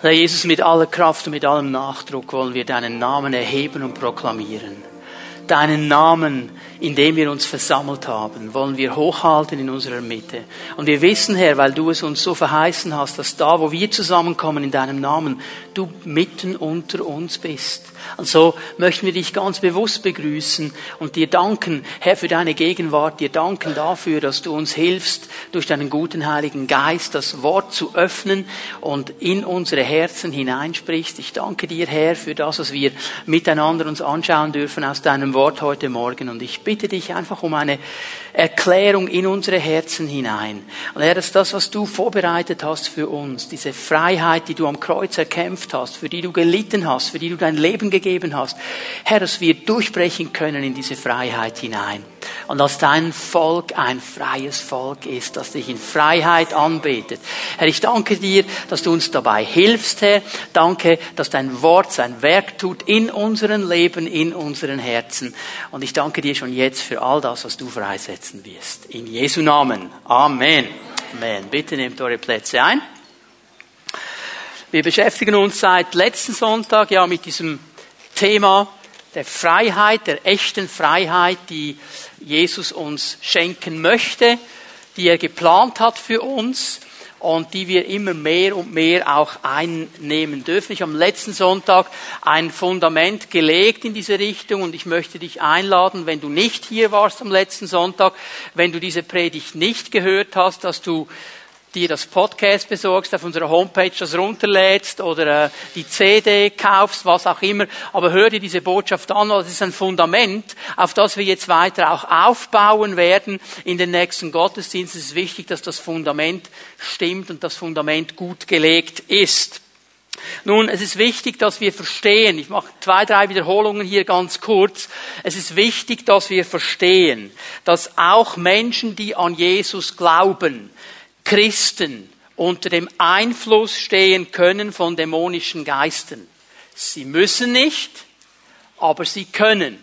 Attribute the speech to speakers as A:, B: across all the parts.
A: Herr Jesus, mit aller Kraft und mit allem Nachdruck wollen wir deinen Namen erheben und proklamieren. Deinen Namen in dem wir uns versammelt haben, wollen wir hochhalten in unserer Mitte. Und wir wissen, Herr, weil du es uns so verheißen hast, dass da, wo wir zusammenkommen in deinem Namen, du mitten unter uns bist. Und so möchten wir dich ganz bewusst begrüßen und dir danken, Herr, für deine Gegenwart, dir danken dafür, dass du uns hilfst, durch deinen guten Heiligen Geist das Wort zu öffnen und in unsere Herzen hineinsprichst. Ich danke dir, Herr, für das, was wir miteinander uns anschauen dürfen aus deinem Wort heute Morgen. Und ich bitte dich einfach um eine Erklärung in unsere Herzen hinein. Und Herr, dass das, was du vorbereitet hast für uns, diese Freiheit, die du am Kreuz erkämpft hast, für die du gelitten hast, für die du dein Leben gegeben hast, Herr, dass wir durchbrechen können in diese Freiheit hinein und dass dein Volk ein freies Volk ist, das dich in Freiheit anbetet. Herr, ich danke dir, dass du uns dabei hilfst, Herr. Danke, dass dein Wort sein Werk tut in unseren Leben, in unseren Herzen. Und ich danke dir schon jetzt für all das, was du freisetzen wirst. In Jesu Namen. Amen. Amen. Bitte nehmt eure Plätze ein. Wir beschäftigen uns seit letzten Sonntag ja mit diesem Thema der Freiheit, der echten Freiheit, die Jesus uns schenken möchte, die er geplant hat für uns und die wir immer mehr und mehr auch einnehmen dürfen. Ich habe am letzten Sonntag ein Fundament gelegt in diese Richtung und ich möchte dich einladen, wenn du nicht hier warst am letzten Sonntag, wenn du diese Predigt nicht gehört hast, dass du dir das Podcast besorgst, auf unserer Homepage das runterlädst oder äh, die CD kaufst, was auch immer. Aber hör dir diese Botschaft an, weil es ist ein Fundament, auf das wir jetzt weiter auch aufbauen werden in den nächsten Gottesdiensten. Es ist wichtig, dass das Fundament stimmt und das Fundament gut gelegt ist. Nun, es ist wichtig, dass wir verstehen, ich mache zwei, drei Wiederholungen hier ganz kurz, es ist wichtig, dass wir verstehen, dass auch Menschen, die an Jesus glauben, Christen unter dem Einfluss stehen können von dämonischen Geistern. Sie müssen nicht, aber sie können.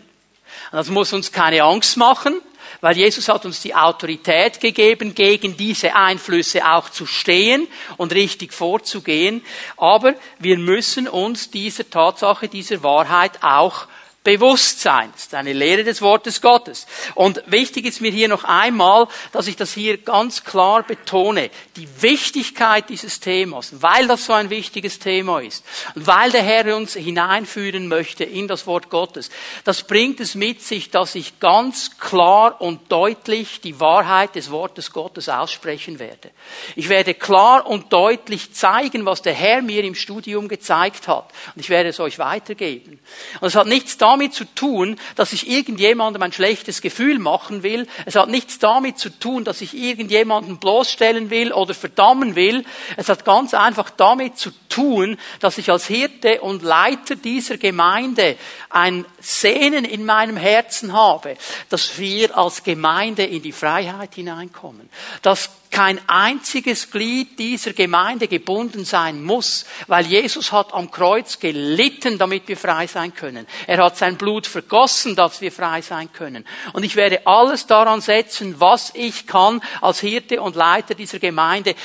A: Das muss uns keine Angst machen, weil Jesus hat uns die Autorität gegeben, gegen diese Einflüsse auch zu stehen und richtig vorzugehen. Aber wir müssen uns dieser Tatsache, dieser Wahrheit auch Bewusstsein. Das ist eine Lehre des Wortes Gottes. Und wichtig ist mir hier noch einmal, dass ich das hier ganz klar betone, die Wichtigkeit dieses Themas, weil das so ein wichtiges Thema ist und weil der Herr uns hineinführen möchte in das Wort Gottes. Das bringt es mit sich, dass ich ganz klar und deutlich die Wahrheit des Wortes Gottes aussprechen werde. Ich werde klar und deutlich zeigen, was der Herr mir im Studium gezeigt hat. Und ich werde es euch weitergeben. Und es hat nichts damit damit zu tun, dass ich irgendjemandem ein schlechtes Gefühl machen will. Es hat nichts damit zu tun, dass ich irgendjemanden bloßstellen will oder verdammen will. Es hat ganz einfach damit zu tun, dass ich als Hirte und Leiter dieser Gemeinde ein Sehnen in meinem Herzen habe, dass wir als Gemeinde in die Freiheit hineinkommen. Dass kein einziges Glied dieser Gemeinde gebunden sein muss, weil Jesus hat am Kreuz gelitten, damit wir frei sein können. Er hat sein Blut vergossen, dass wir frei sein können. Und ich werde alles daran setzen, was ich kann als Hirte und Leiter dieser Gemeinde,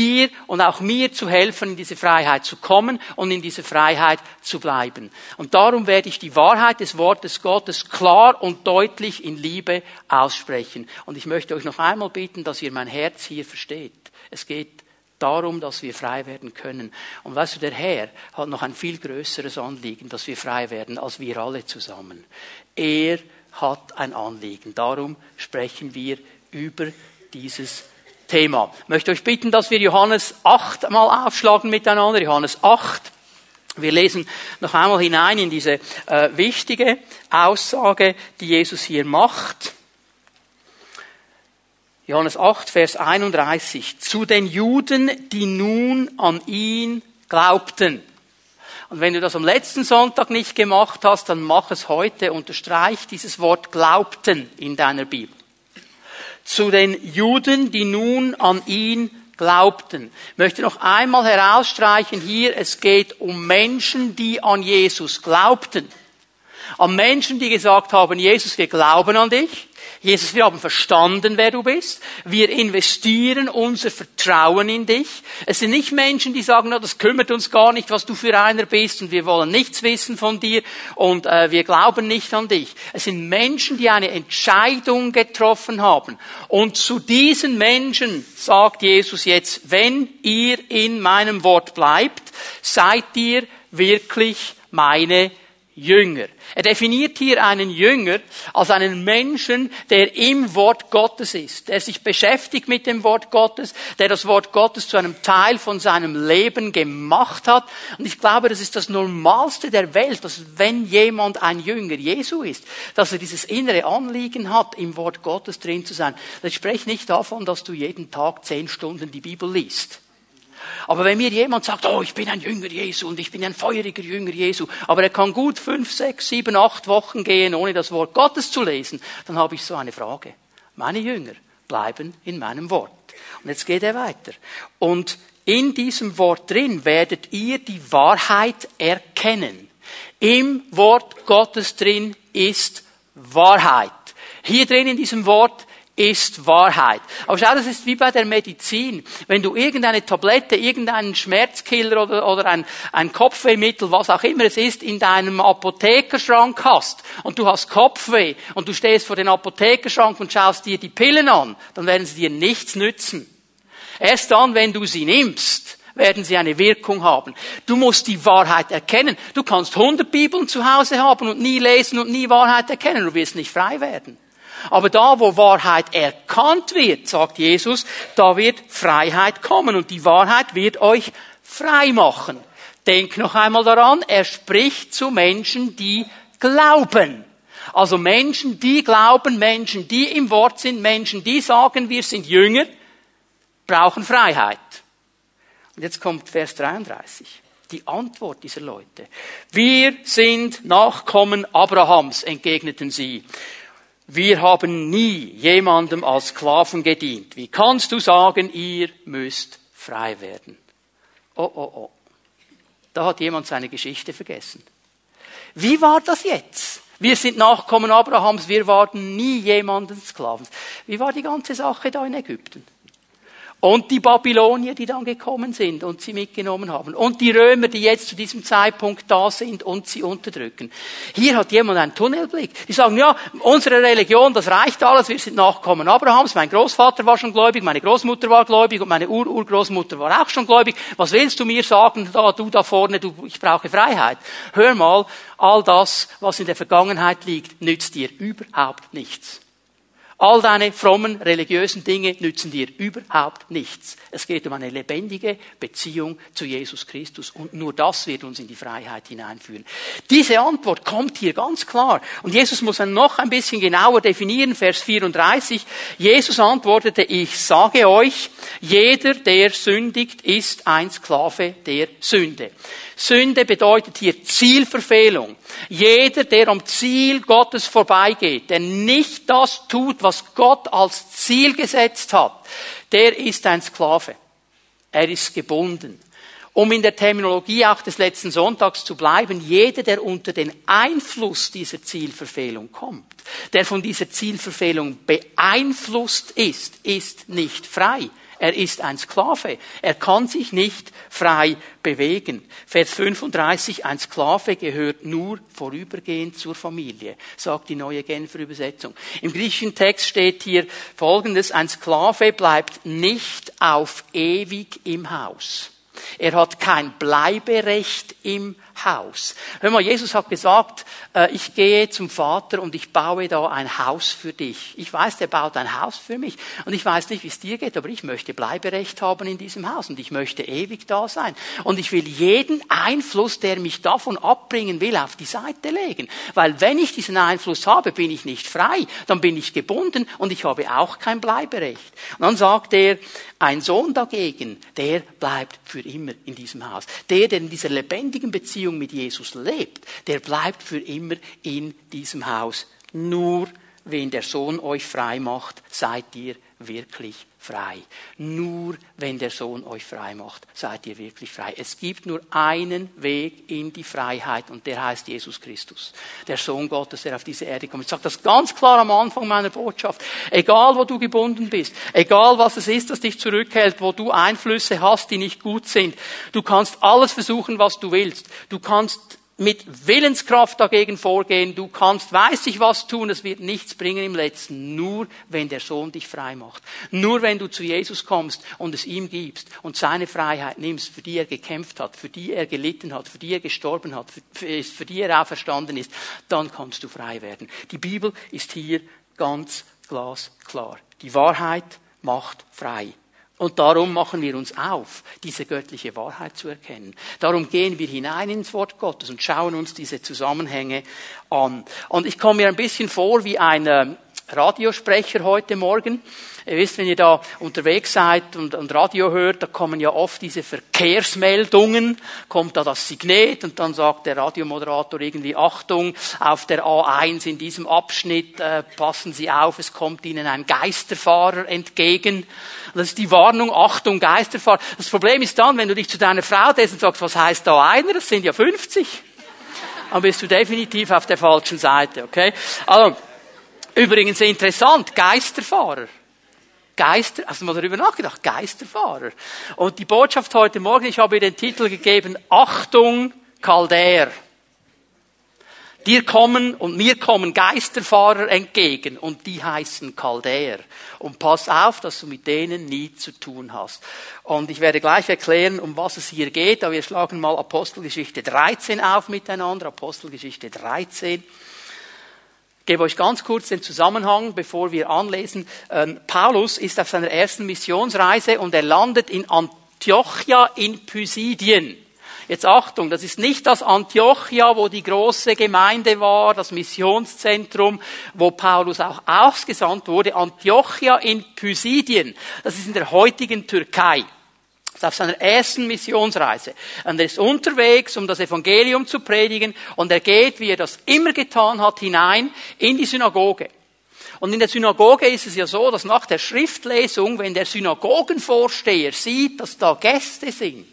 A: dir und auch mir zu helfen, in diese Freiheit zu kommen und in diese Freiheit zu bleiben. Und darum werde ich die Wahrheit des Wortes Gottes klar und deutlich in Liebe aussprechen. Und ich möchte euch noch einmal bitten, dass ihr mein Herz hier versteht. Es geht darum, dass wir frei werden können. Und weißt du, der Herr hat noch ein viel größeres Anliegen, dass wir frei werden, als wir alle zusammen. Er hat ein Anliegen. Darum sprechen wir über dieses Thema. Ich möchte euch bitten, dass wir Johannes 8 mal aufschlagen miteinander. Johannes 8. Wir lesen noch einmal hinein in diese äh, wichtige Aussage, die Jesus hier macht. Johannes 8, Vers 31. Zu den Juden, die nun an ihn glaubten. Und wenn du das am letzten Sonntag nicht gemacht hast, dann mach es heute. Unterstreich dieses Wort glaubten in deiner Bibel zu den Juden, die nun an ihn glaubten. Ich möchte noch einmal herausstreichen hier, es geht um Menschen, die an Jesus glaubten. An Menschen, die gesagt haben, Jesus, wir glauben an dich. Jesus, wir haben verstanden, wer du bist. Wir investieren unser Vertrauen in dich. Es sind nicht Menschen, die sagen, na, das kümmert uns gar nicht, was du für einer bist und wir wollen nichts wissen von dir und äh, wir glauben nicht an dich. Es sind Menschen, die eine Entscheidung getroffen haben. Und zu diesen Menschen sagt Jesus jetzt, wenn ihr in meinem Wort bleibt, seid ihr wirklich meine Jünger. Er definiert hier einen Jünger als einen Menschen, der im Wort Gottes ist, der sich beschäftigt mit dem Wort Gottes, der das Wort Gottes zu einem Teil von seinem Leben gemacht hat. Und ich glaube, das ist das Normalste der Welt, dass wenn jemand ein Jünger Jesu ist, dass er dieses innere Anliegen hat, im Wort Gottes drin zu sein. Ich spreche nicht davon, dass du jeden Tag zehn Stunden die Bibel liest. Aber wenn mir jemand sagt, oh, ich bin ein Jünger Jesu und ich bin ein feuriger Jünger Jesu, aber er kann gut fünf, sechs, sieben, acht Wochen gehen, ohne das Wort Gottes zu lesen, dann habe ich so eine Frage. Meine Jünger bleiben in meinem Wort. Und jetzt geht er weiter. Und in diesem Wort drin werdet ihr die Wahrheit erkennen. Im Wort Gottes drin ist Wahrheit. Hier drin in diesem Wort ist Wahrheit. Aber schau, das ist wie bei der Medizin. Wenn du irgendeine Tablette, irgendeinen Schmerzkiller oder, oder ein, ein Kopfwehmittel, was auch immer es ist, in deinem Apothekerschrank hast und du hast Kopfweh und du stehst vor den Apothekerschrank und schaust dir die Pillen an, dann werden sie dir nichts nützen. Erst dann, wenn du sie nimmst, werden sie eine Wirkung haben. Du musst die Wahrheit erkennen. Du kannst 100 Bibeln zu Hause haben und nie lesen und nie Wahrheit erkennen. Du wirst nicht frei werden. Aber da, wo Wahrheit erkannt wird, sagt Jesus, da wird Freiheit kommen und die Wahrheit wird euch frei machen. Denk noch einmal daran, er spricht zu Menschen, die glauben. Also Menschen, die glauben, Menschen, die im Wort sind, Menschen, die sagen, wir sind Jünger, brauchen Freiheit. Und jetzt kommt Vers 33. Die Antwort dieser Leute. Wir sind Nachkommen Abrahams, entgegneten sie wir haben nie jemandem als Sklaven gedient. Wie kannst du sagen, ihr müsst frei werden? Oh, oh, oh. Da hat jemand seine Geschichte vergessen. Wie war das jetzt? Wir sind Nachkommen Abrahams, wir waren nie jemandem Sklaven. Wie war die ganze Sache da in Ägypten? Und die Babylonier, die dann gekommen sind und sie mitgenommen haben. Und die Römer, die jetzt zu diesem Zeitpunkt da sind und sie unterdrücken. Hier hat jemand einen Tunnelblick. Die sagen, ja, unsere Religion, das reicht alles, wir sind Nachkommen Abrahams, mein Großvater war schon gläubig, meine Großmutter war gläubig und meine Ur-Urgroßmutter war auch schon gläubig. Was willst du mir sagen, da, du da vorne, du, ich brauche Freiheit? Hör mal, all das, was in der Vergangenheit liegt, nützt dir überhaupt nichts. All deine frommen religiösen Dinge nützen dir überhaupt nichts. Es geht um eine lebendige Beziehung zu Jesus Christus und nur das wird uns in die Freiheit hineinführen. Diese Antwort kommt hier ganz klar und Jesus muss dann noch ein bisschen genauer definieren, Vers 34. Jesus antwortete, ich sage euch, jeder, der sündigt, ist ein Sklave der Sünde. Sünde bedeutet hier Zielverfehlung. Jeder, der am Ziel Gottes vorbeigeht, der nicht das tut, was Gott als Ziel gesetzt hat, der ist ein Sklave. Er ist gebunden. Um in der Terminologie auch des letzten Sonntags zu bleiben, jeder, der unter den Einfluss dieser Zielverfehlung kommt, der von dieser Zielverfehlung beeinflusst ist, ist nicht frei. Er ist ein Sklave. Er kann sich nicht frei bewegen. Vers 35, ein Sklave gehört nur vorübergehend zur Familie, sagt die neue Genfer Übersetzung. Im griechischen Text steht hier Folgendes, ein Sklave bleibt nicht auf ewig im Haus. Er hat kein Bleiberecht im Haus. Hör mal, Jesus hat gesagt, äh, ich gehe zum Vater und ich baue da ein Haus für dich. Ich weiß, der baut ein Haus für mich und ich weiß nicht, wie es dir geht, aber ich möchte Bleiberecht haben in diesem Haus und ich möchte ewig da sein. Und ich will jeden Einfluss, der mich davon abbringen will, auf die Seite legen. Weil wenn ich diesen Einfluss habe, bin ich nicht frei, dann bin ich gebunden und ich habe auch kein Bleiberecht. Und dann sagt er, ein Sohn dagegen, der bleibt für immer in diesem Haus. Der, der in dieser lebendigen Beziehung mit Jesus lebt, der bleibt für immer in diesem Haus. Nur wenn der Sohn euch frei macht, seid ihr wirklich frei. Nur wenn der Sohn euch frei macht, seid ihr wirklich frei. Es gibt nur einen Weg in die Freiheit und der heißt Jesus Christus. Der Sohn Gottes, der auf diese Erde kommt. Ich sage das ganz klar am Anfang meiner Botschaft. Egal, wo du gebunden bist, egal was es ist, das dich zurückhält, wo du Einflüsse hast, die nicht gut sind, du kannst alles versuchen, was du willst. Du kannst mit Willenskraft dagegen vorgehen. Du kannst, weiß ich was tun, es wird nichts bringen im Letzten. Nur wenn der Sohn dich frei macht. Nur wenn du zu Jesus kommst und es ihm gibst und seine Freiheit nimmst, für die er gekämpft hat, für die er gelitten hat, für die er gestorben hat, für, für die er auferstanden ist, dann kannst du frei werden. Die Bibel ist hier ganz glasklar. Die Wahrheit macht frei. Und darum machen wir uns auf, diese göttliche Wahrheit zu erkennen. Darum gehen wir hinein ins Wort Gottes und schauen uns diese Zusammenhänge an. Und ich komme mir ein bisschen vor wie ein Radiosprecher heute Morgen. Ihr wisst, wenn ihr da unterwegs seid und, und Radio hört, da kommen ja oft diese Verkehrsmeldungen, kommt da das Signet und dann sagt der Radiomoderator irgendwie, Achtung, auf der A1 in diesem Abschnitt, äh, passen Sie auf, es kommt Ihnen ein Geisterfahrer entgegen. Das ist die Warnung, Achtung, Geisterfahrer. Das Problem ist dann, wenn du dich zu deiner Frau dessen sagst, was heißt da einer, das sind ja 50. Dann bist du definitiv auf der falschen Seite, okay? Also, übrigens interessant, Geisterfahrer. Geister, hast du mal darüber nachgedacht? Geisterfahrer. Und die Botschaft heute Morgen, ich habe ihr den Titel gegeben, Achtung, Chaldäer. Dir kommen und mir kommen Geisterfahrer entgegen und die heißen Chaldäer. Und pass auf, dass du mit denen nie zu tun hast. Und ich werde gleich erklären, um was es hier geht, aber wir schlagen mal Apostelgeschichte 13 auf miteinander. Apostelgeschichte 13 gebe euch ganz kurz den Zusammenhang, bevor wir anlesen. Ähm, Paulus ist auf seiner ersten Missionsreise und er landet in Antiochia in Pysidien. Jetzt Achtung, das ist nicht das Antiochia, wo die große Gemeinde war, das Missionszentrum, wo Paulus auch ausgesandt wurde. Antiochia in Pysidien. Das ist in der heutigen Türkei auf seiner ersten Missionsreise. Und er ist unterwegs, um das Evangelium zu predigen. Und er geht, wie er das immer getan hat, hinein in die Synagoge. Und in der Synagoge ist es ja so, dass nach der Schriftlesung, wenn der Synagogenvorsteher sieht, dass da Gäste sind,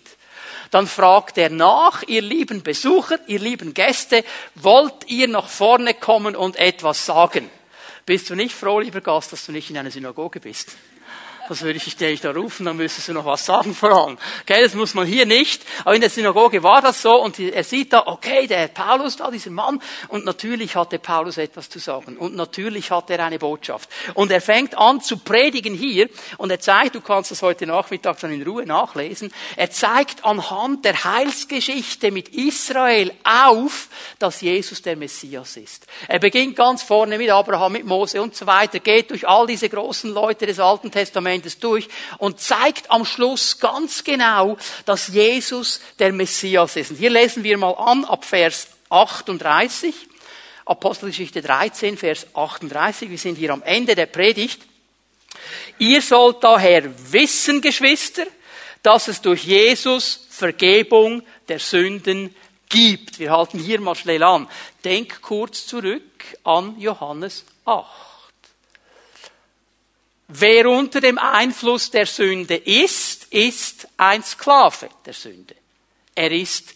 A: dann fragt er nach, ihr lieben Besucher, ihr lieben Gäste, wollt ihr nach vorne kommen und etwas sagen? Bist du nicht froh, lieber Gast, dass du nicht in einer Synagoge bist? Das würde ich dich da rufen, dann müsstest du noch was sagen vor allem. Okay, das muss man hier nicht. Aber in der Synagoge war das so und er sieht da, okay, der Paulus da, dieser Mann. Und natürlich hatte Paulus etwas zu sagen. Und natürlich hat er eine Botschaft. Und er fängt an zu predigen hier und er zeigt, du kannst das heute Nachmittag dann in Ruhe nachlesen, er zeigt anhand der Heilsgeschichte mit Israel auf, dass Jesus der Messias ist. Er beginnt ganz vorne mit Abraham, mit Mose und so weiter, geht durch all diese großen Leute des Alten Testaments Testamentes durch und zeigt am Schluss ganz genau, dass Jesus der Messias ist. Und hier lesen wir mal an ab Vers 38. Apostelgeschichte 13, Vers 38. Wir sind hier am Ende der Predigt. Ihr sollt daher wissen, Geschwister, dass es durch Jesus Vergebung der Sünden gibt. Wir halten hier mal schnell an. Denk kurz zurück an Johannes 8. Wer unter dem Einfluss der Sünde ist, ist ein Sklave der Sünde. Er ist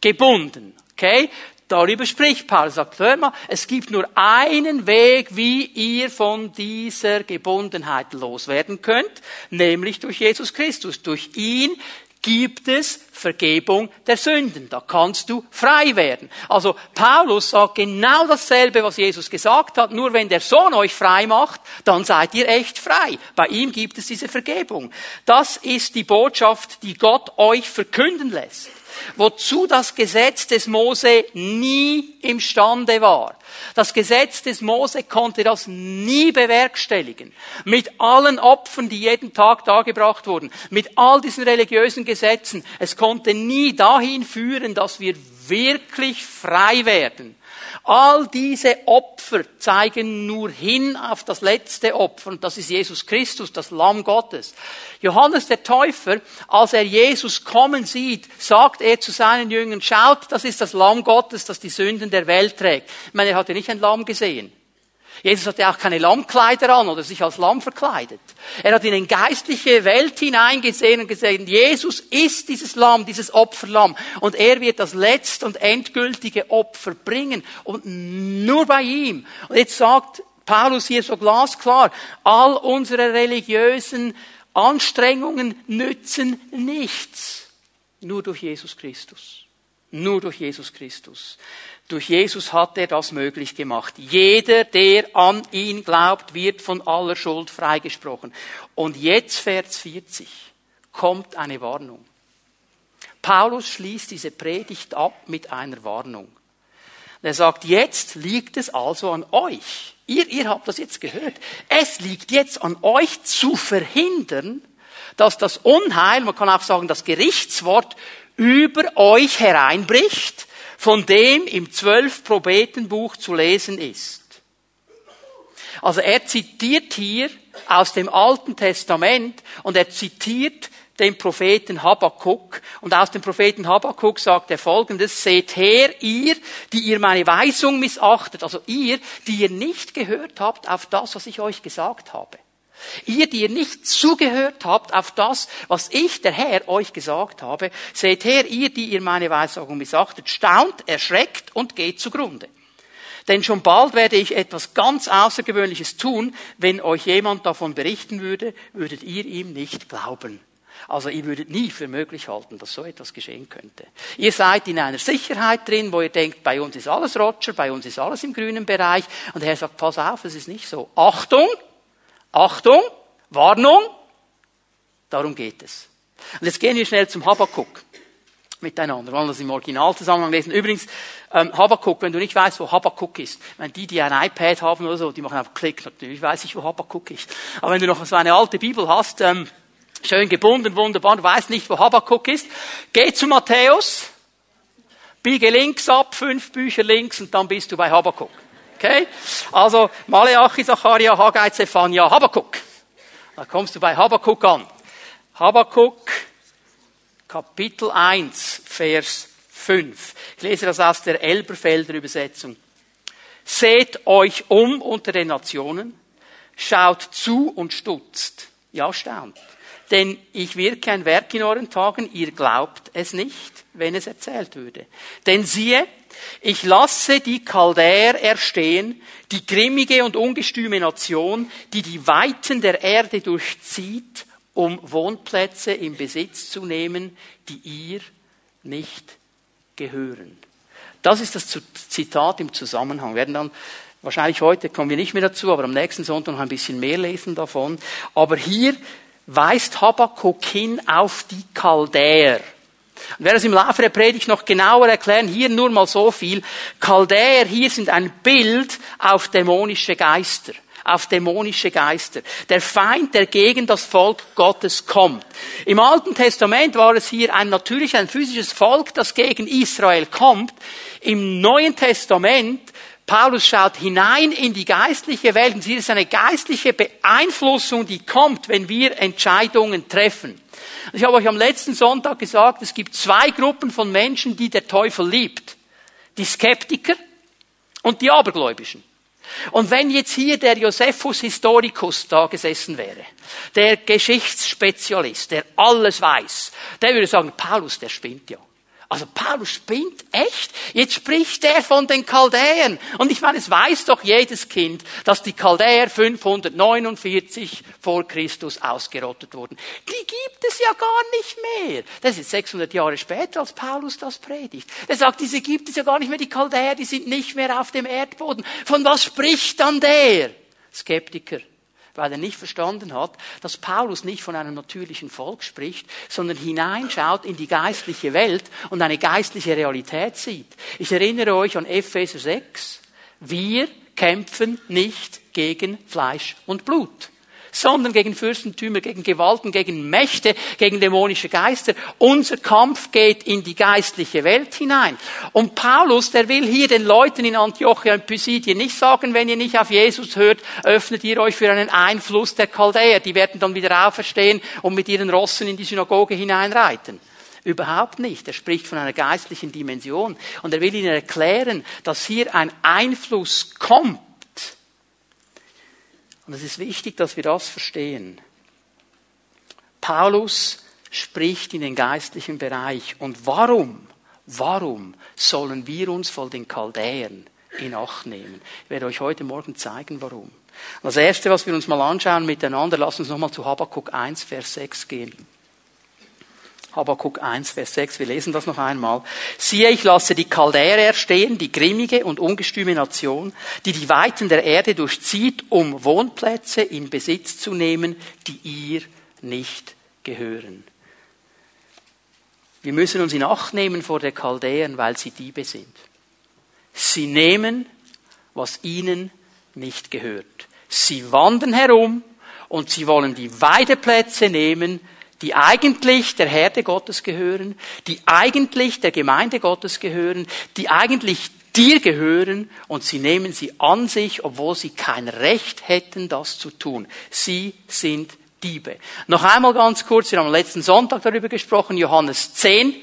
A: gebunden. Okay? Darüber spricht Paulus. Sagt, hör mal, es gibt nur einen Weg, wie ihr von dieser Gebundenheit loswerden könnt, nämlich durch Jesus Christus. Durch ihn gibt es Vergebung der Sünden. Da kannst du frei werden. Also Paulus sagt genau dasselbe, was Jesus gesagt hat. Nur wenn der Sohn euch frei macht, dann seid ihr echt frei. Bei ihm gibt es diese Vergebung. Das ist die Botschaft, die Gott euch verkünden lässt wozu das Gesetz des Mose nie imstande war. Das Gesetz des Mose konnte das nie bewerkstelligen. Mit allen Opfern, die jeden Tag dargebracht wurden, mit all diesen religiösen Gesetzen, es konnte nie dahin führen, dass wir wirklich frei werden. All diese Opfer zeigen nur hin auf das letzte Opfer und das ist Jesus Christus, das Lamm Gottes. Johannes der Täufer, als er Jesus kommen sieht, sagt er zu seinen Jüngern, schaut, das ist das Lamm Gottes, das die Sünden der Welt trägt. Ich meine, er hatte nicht ein Lamm gesehen. Jesus hatte auch keine Lammkleider an oder sich als Lamm verkleidet. Er hat in eine geistliche Welt hineingesehen und gesehen, Jesus ist dieses Lamm, dieses Opferlamm. Und er wird das letzte und endgültige Opfer bringen. Und nur bei ihm. Und jetzt sagt Paulus hier so glasklar, all unsere religiösen Anstrengungen nützen nichts. Nur durch Jesus Christus. Nur durch Jesus Christus. Durch Jesus hat er das möglich gemacht. Jeder, der an ihn glaubt, wird von aller Schuld freigesprochen. Und jetzt, Vers 40, kommt eine Warnung. Paulus schließt diese Predigt ab mit einer Warnung. Er sagt, jetzt liegt es also an euch. Ihr, ihr habt das jetzt gehört. Es liegt jetzt an euch zu verhindern, dass das Unheil, man kann auch sagen, das Gerichtswort über euch hereinbricht, von dem im zwölf Prophetenbuch zu lesen ist. Also er zitiert hier aus dem Alten Testament und er zitiert den Propheten Habakkuk. Und aus dem Propheten Habakkuk sagt er folgendes, seht her, ihr, die ihr meine Weisung missachtet, also ihr, die ihr nicht gehört habt auf das, was ich euch gesagt habe. Ihr, die ihr nicht zugehört habt auf das, was ich, der Herr, euch gesagt habe, seht her, ihr, die ihr meine Weissagung missachtet, staunt, erschreckt und geht zugrunde. Denn schon bald werde ich etwas ganz Außergewöhnliches tun. Wenn euch jemand davon berichten würde, würdet ihr ihm nicht glauben. Also ihr würdet nie für möglich halten, dass so etwas geschehen könnte. Ihr seid in einer Sicherheit drin, wo ihr denkt, bei uns ist alles Roger, bei uns ist alles im grünen Bereich. Und der Herr sagt, pass auf, es ist nicht so. Achtung, Achtung, Warnung, darum geht es. Und jetzt gehen wir schnell zum Habakkuk miteinander. Wir wollen das im Originalzusammenhang lesen. Übrigens, ähm, Habakkuk, wenn du nicht weißt, wo Habakkuk ist, wenn die, die ein iPad haben oder so, die machen einfach Klick. Natürlich weiß ich, wo Habakkuk ist. Aber wenn du noch so eine alte Bibel hast, ähm, schön gebunden, wunderbar, du weißt nicht, wo Habakkuk ist, geh zu Matthäus, biege links ab, fünf Bücher links und dann bist du bei Habakkuk. Okay? Also, Maleachi, Zacharia, Haggai, Zephania, Habakkuk. Da kommst du bei Habakkuk an. Habakkuk, Kapitel 1, Vers 5. Ich lese das aus der Elberfelder Übersetzung. Seht euch um unter den Nationen, schaut zu und stutzt. Ja, staunt. Denn ich wirke ein Werk in euren Tagen, ihr glaubt es nicht, wenn es erzählt würde. Denn siehe, ich lasse die Chaldäer erstehen, die grimmige und ungestüme Nation, die die Weiten der Erde durchzieht, um Wohnplätze in Besitz zu nehmen, die ihr nicht gehören. Das ist das Zitat im Zusammenhang. Wir werden dann wahrscheinlich heute kommen wir nicht mehr dazu, aber am nächsten Sonntag noch ein bisschen mehr lesen davon. Aber hier weist Habakkuk hin auf die Chaldäer. Und werde es im Laufe der Predigt noch genauer erklären. Hier nur mal so viel. Chaldäer hier sind ein Bild auf dämonische Geister. Auf dämonische Geister. Der Feind, der gegen das Volk Gottes kommt. Im Alten Testament war es hier ein natürlich ein physisches Volk, das gegen Israel kommt. Im Neuen Testament Paulus schaut hinein in die geistliche Welt und sieht es eine geistliche Beeinflussung, die kommt, wenn wir Entscheidungen treffen. Ich habe euch am letzten Sonntag gesagt, es gibt zwei Gruppen von Menschen, die der Teufel liebt. Die Skeptiker und die Abergläubischen. Und wenn jetzt hier der Josephus Historicus da gesessen wäre, der Geschichtsspezialist, der alles weiß, der würde sagen, Paulus, der spinnt ja. Also Paulus spinnt echt. Jetzt spricht er von den Chaldäern. Und ich meine, es weiß doch jedes Kind, dass die Chaldäer 549 vor Christus ausgerottet wurden. Die gibt es ja gar nicht mehr. Das ist 600 Jahre später, als Paulus das predigt. Er sagt, diese gibt es ja gar nicht mehr. Die Chaldäer, die sind nicht mehr auf dem Erdboden. Von was spricht dann der? Skeptiker weil er nicht verstanden hat, dass Paulus nicht von einem natürlichen Volk spricht, sondern hineinschaut in die geistliche Welt und eine geistliche Realität sieht. Ich erinnere euch an Epheser 6. Wir kämpfen nicht gegen Fleisch und Blut sondern gegen Fürstentümer, gegen Gewalten, gegen Mächte, gegen dämonische Geister. Unser Kampf geht in die geistliche Welt hinein. Und Paulus, der will hier den Leuten in Antiochia und Pisidien nicht sagen, wenn ihr nicht auf Jesus hört, öffnet ihr euch für einen Einfluss der Chaldäer. Die werden dann wieder auferstehen und mit ihren Rossen in die Synagoge hineinreiten. Überhaupt nicht. Er spricht von einer geistlichen Dimension. Und er will ihnen erklären, dass hier ein Einfluss kommt Und es ist wichtig, dass wir das verstehen. Paulus spricht in den geistlichen Bereich. Und warum, warum sollen wir uns vor den Chaldäern in Acht nehmen? Ich werde euch heute Morgen zeigen, warum. Das erste, was wir uns mal anschauen miteinander, lass uns nochmal zu Habakkuk 1, Vers 6 gehen. Habakkuk 1, Vers 6, wir lesen das noch einmal. Siehe, ich lasse die Chaldäer erstehen, die grimmige und ungestüme Nation, die die Weiten der Erde durchzieht, um Wohnplätze in Besitz zu nehmen, die ihr nicht gehören. Wir müssen uns in Acht nehmen vor der Chaldäern, weil sie Diebe sind. Sie nehmen, was ihnen nicht gehört. Sie wandern herum und sie wollen die Weideplätze nehmen, die eigentlich der Herde Gottes gehören, die eigentlich der Gemeinde Gottes gehören, die eigentlich dir gehören und sie nehmen sie an sich, obwohl sie kein Recht hätten, das zu tun. Sie sind Diebe. Noch einmal ganz kurz, wir haben letzten Sonntag darüber gesprochen, Johannes 10,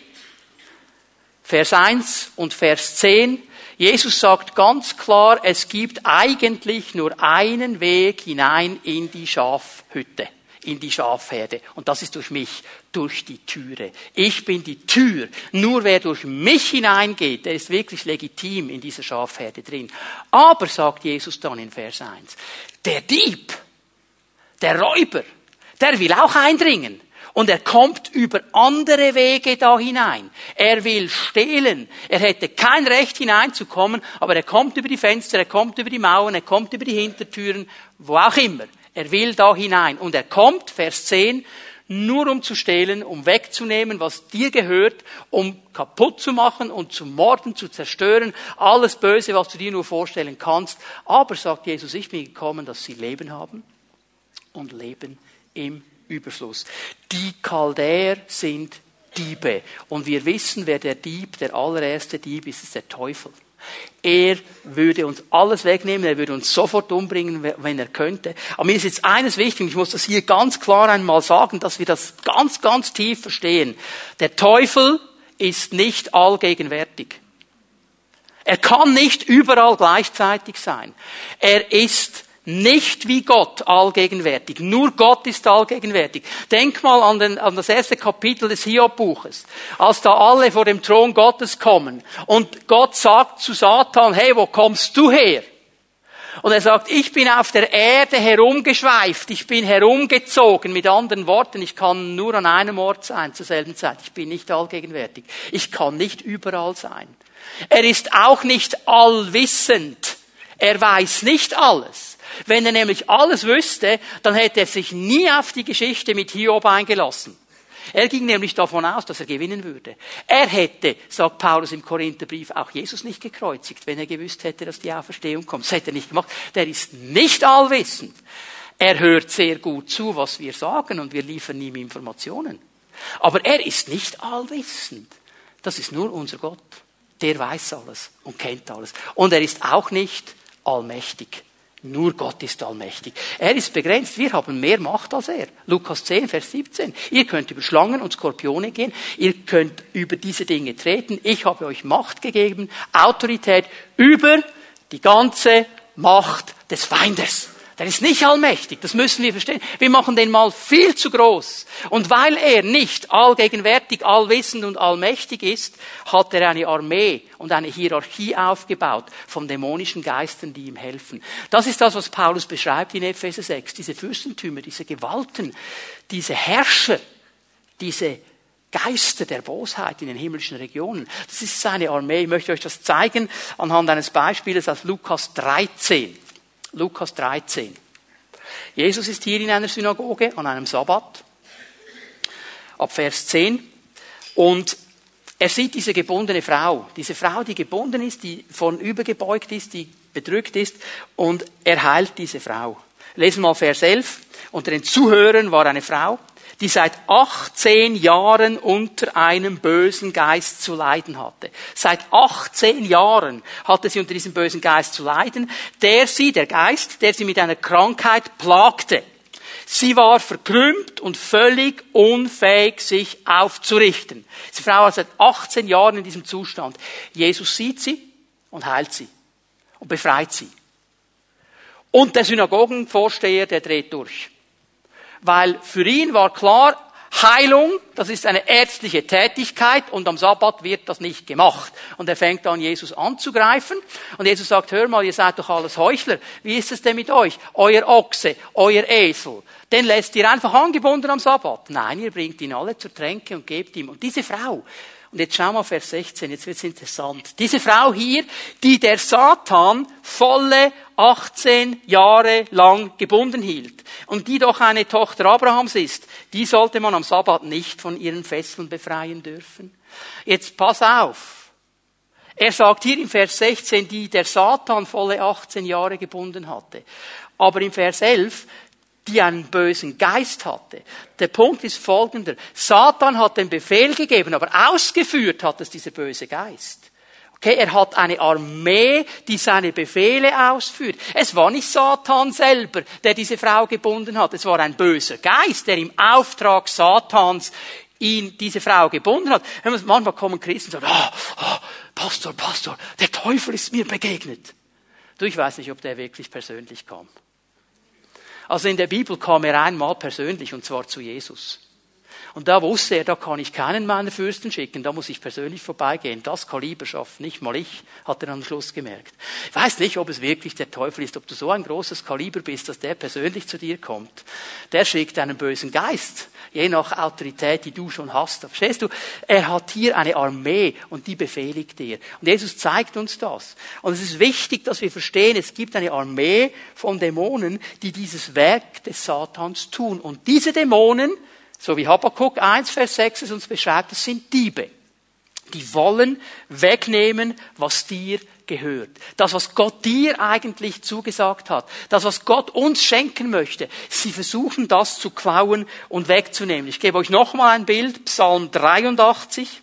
A: Vers 1 und Vers 10. Jesus sagt ganz klar, es gibt eigentlich nur einen Weg hinein in die Schafhütte in die Schafherde. Und das ist durch mich, durch die Türe. Ich bin die Tür. Nur wer durch mich hineingeht, der ist wirklich legitim in dieser Schafherde drin. Aber, sagt Jesus dann in Vers 1, der Dieb, der Räuber, der will auch eindringen. Und er kommt über andere Wege da hinein. Er will stehlen. Er hätte kein Recht hineinzukommen, aber er kommt über die Fenster, er kommt über die Mauern, er kommt über die Hintertüren, wo auch immer. Er will da hinein. Und er kommt, Vers 10, nur um zu stehlen, um wegzunehmen, was dir gehört, um kaputt zu machen und zu morden, zu zerstören, alles Böse, was du dir nur vorstellen kannst. Aber, sagt Jesus, ich bin gekommen, dass sie Leben haben und Leben im Überfluss. Die Chaldäer sind Diebe. Und wir wissen, wer der Dieb, der allererste Dieb ist, ist der Teufel. Er würde uns alles wegnehmen, er würde uns sofort umbringen, wenn er könnte. Aber mir ist jetzt eines wichtig, ich muss das hier ganz klar einmal sagen, dass wir das ganz, ganz tief verstehen. Der Teufel ist nicht allgegenwärtig. Er kann nicht überall gleichzeitig sein. Er ist nicht wie Gott allgegenwärtig. Nur Gott ist allgegenwärtig. Denk mal an, den, an das erste Kapitel des Hiob-Buches. Als da alle vor dem Thron Gottes kommen und Gott sagt zu Satan, hey, wo kommst du her? Und er sagt, ich bin auf der Erde herumgeschweift, ich bin herumgezogen. Mit anderen Worten, ich kann nur an einem Ort sein zur selben Zeit. Ich bin nicht allgegenwärtig. Ich kann nicht überall sein. Er ist auch nicht allwissend. Er weiß nicht alles. Wenn er nämlich alles wüsste, dann hätte er sich nie auf die Geschichte mit Hiob eingelassen. Er ging nämlich davon aus, dass er gewinnen würde. Er hätte, sagt Paulus im Korintherbrief, auch Jesus nicht gekreuzigt, wenn er gewusst hätte, dass die Auferstehung kommt. Das hätte er nicht gemacht. Der ist nicht allwissend. Er hört sehr gut zu, was wir sagen und wir liefern ihm Informationen. Aber er ist nicht allwissend. Das ist nur unser Gott. Der weiß alles und kennt alles. Und er ist auch nicht allmächtig. Nur Gott ist allmächtig. Er ist begrenzt. Wir haben mehr Macht als er. Lukas 10, Vers 17. Ihr könnt über Schlangen und Skorpione gehen. Ihr könnt über diese Dinge treten. Ich habe euch Macht gegeben, Autorität über die ganze Macht des Feindes. Der ist nicht allmächtig, das müssen wir verstehen. Wir machen den mal viel zu groß. Und weil er nicht allgegenwärtig, allwissend und allmächtig ist, hat er eine Armee und eine Hierarchie aufgebaut von dämonischen Geistern, die ihm helfen. Das ist das, was Paulus beschreibt in Epheser 6. Diese Fürstentümer, diese Gewalten, diese Herrscher, diese Geister der Bosheit in den himmlischen Regionen. Das ist seine Armee. Ich möchte euch das zeigen anhand eines Beispiels aus Lukas 13. Lukas 13. Jesus ist hier in einer Synagoge an einem Sabbat, ab Vers 10, und er sieht diese gebundene Frau, diese Frau, die gebunden ist, die von übergebeugt ist, die bedrückt ist, und er heilt diese Frau. Lesen wir mal Vers 11. Unter den Zuhörern war eine Frau, die seit 18 Jahren unter einem bösen Geist zu leiden hatte. Seit 18 Jahren hatte sie unter diesem bösen Geist zu leiden, der sie, der Geist, der sie mit einer Krankheit plagte. Sie war verkrümmt und völlig unfähig, sich aufzurichten. Diese Frau war seit 18 Jahren in diesem Zustand. Jesus sieht sie und heilt sie und befreit sie. Und der Synagogenvorsteher, der dreht durch. Weil für ihn war klar, Heilung, das ist eine ärztliche Tätigkeit und am Sabbat wird das nicht gemacht. Und er fängt an, Jesus anzugreifen. Und Jesus sagt, hör mal, ihr seid doch alles Heuchler. Wie ist es denn mit euch? Euer Ochse, euer Esel. Den lässt ihr einfach angebunden am Sabbat. Nein, ihr bringt ihn alle zur Tränke und gebt ihm. Und diese Frau, und jetzt schau mal Vers 16, jetzt wird's interessant. Diese Frau hier, die der Satan volle 18 Jahre lang gebunden hielt und die doch eine Tochter Abrahams ist, die sollte man am Sabbat nicht von ihren Fesseln befreien dürfen. Jetzt pass auf. Er sagt hier im Vers 16, die der Satan volle 18 Jahre gebunden hatte. Aber im Vers 11, die einen bösen Geist hatte. Der Punkt ist folgender. Satan hat den Befehl gegeben, aber ausgeführt hat es dieser böse Geist. Okay, er hat eine Armee, die seine Befehle ausführt. Es war nicht Satan selber, der diese Frau gebunden hat. Es war ein böser Geist, der im Auftrag Satans ihn, diese Frau gebunden hat. Manchmal kommen Christen und sagen, oh, oh, Pastor, Pastor, der Teufel ist mir begegnet. Du, ich weiß nicht, ob der wirklich persönlich kam. Also in der Bibel kam er einmal persönlich und zwar zu Jesus. Und da wusste er, da kann ich keinen meiner Fürsten schicken, da muss ich persönlich vorbeigehen. Das Kaliber schafft nicht mal ich, hat er am Schluss gemerkt. Ich weiß nicht, ob es wirklich der Teufel ist, ob du so ein großes Kaliber bist, dass der persönlich zu dir kommt. Der schickt einen bösen Geist, je nach Autorität, die du schon hast. Verstehst du? Er hat hier eine Armee und die befehligt dir. Und Jesus zeigt uns das. Und es ist wichtig, dass wir verstehen, es gibt eine Armee von Dämonen, die dieses Werk des Satans tun. Und diese Dämonen, so wie Habakkuk 1, Vers 6 es uns beschreibt, das sind Diebe. Die wollen wegnehmen, was dir gehört. Das, was Gott dir eigentlich zugesagt hat. Das, was Gott uns schenken möchte. Sie versuchen das zu klauen und wegzunehmen. Ich gebe euch nochmal ein Bild. Psalm 83.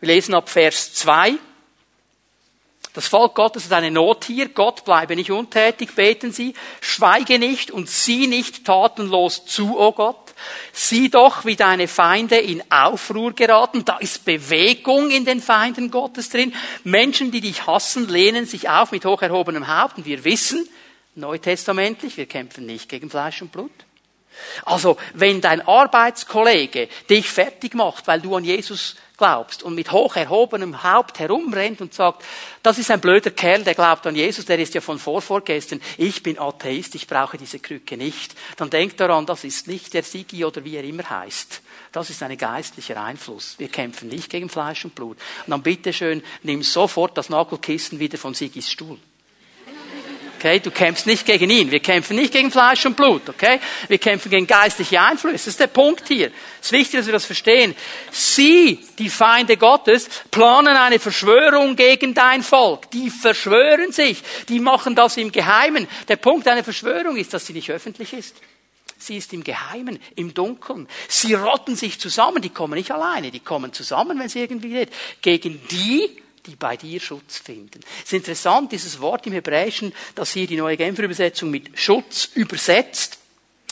A: Wir lesen ab Vers 2. Das Volk Gottes ist eine Not hier. Gott bleibe nicht untätig, beten sie. Schweige nicht und sieh nicht tatenlos zu, o oh Gott. Sieh doch, wie deine Feinde in Aufruhr geraten. Da ist Bewegung in den Feinden Gottes drin. Menschen, die dich hassen, lehnen sich auf mit hoch erhobenem Haupt. Und wir wissen, neutestamentlich, wir kämpfen nicht gegen Fleisch und Blut. Also, wenn dein Arbeitskollege dich fertig macht, weil du an Jesus glaubst und mit hoch erhobenem Haupt herumrennt und sagt, das ist ein blöder Kerl, der glaubt an Jesus, der ist ja von vorvorgestern, ich bin Atheist, ich brauche diese Krücke nicht, dann denk daran, das ist nicht der Sigi oder wie er immer heißt. Das ist ein geistlicher Einfluss. Wir kämpfen nicht gegen Fleisch und Blut. Und dann bitteschön, nimm sofort das Nagelkissen wieder von Sigis Stuhl. Okay, du kämpfst nicht gegen ihn. Wir kämpfen nicht gegen Fleisch und Blut. Okay, wir kämpfen gegen geistliche Einflüsse. Das ist der Punkt hier. Es ist wichtig, dass wir das verstehen. Sie, die Feinde Gottes, planen eine Verschwörung gegen dein Volk. Die verschwören sich. Die machen das im Geheimen. Der Punkt einer Verschwörung ist, dass sie nicht öffentlich ist. Sie ist im Geheimen, im Dunkeln. Sie rotten sich zusammen. Die kommen nicht alleine. Die kommen zusammen, wenn sie irgendwie geht. Gegen die, die bei dir Schutz finden. Es ist interessant, dieses Wort im Hebräischen, das hier die neue Genfer Übersetzung mit Schutz übersetzt,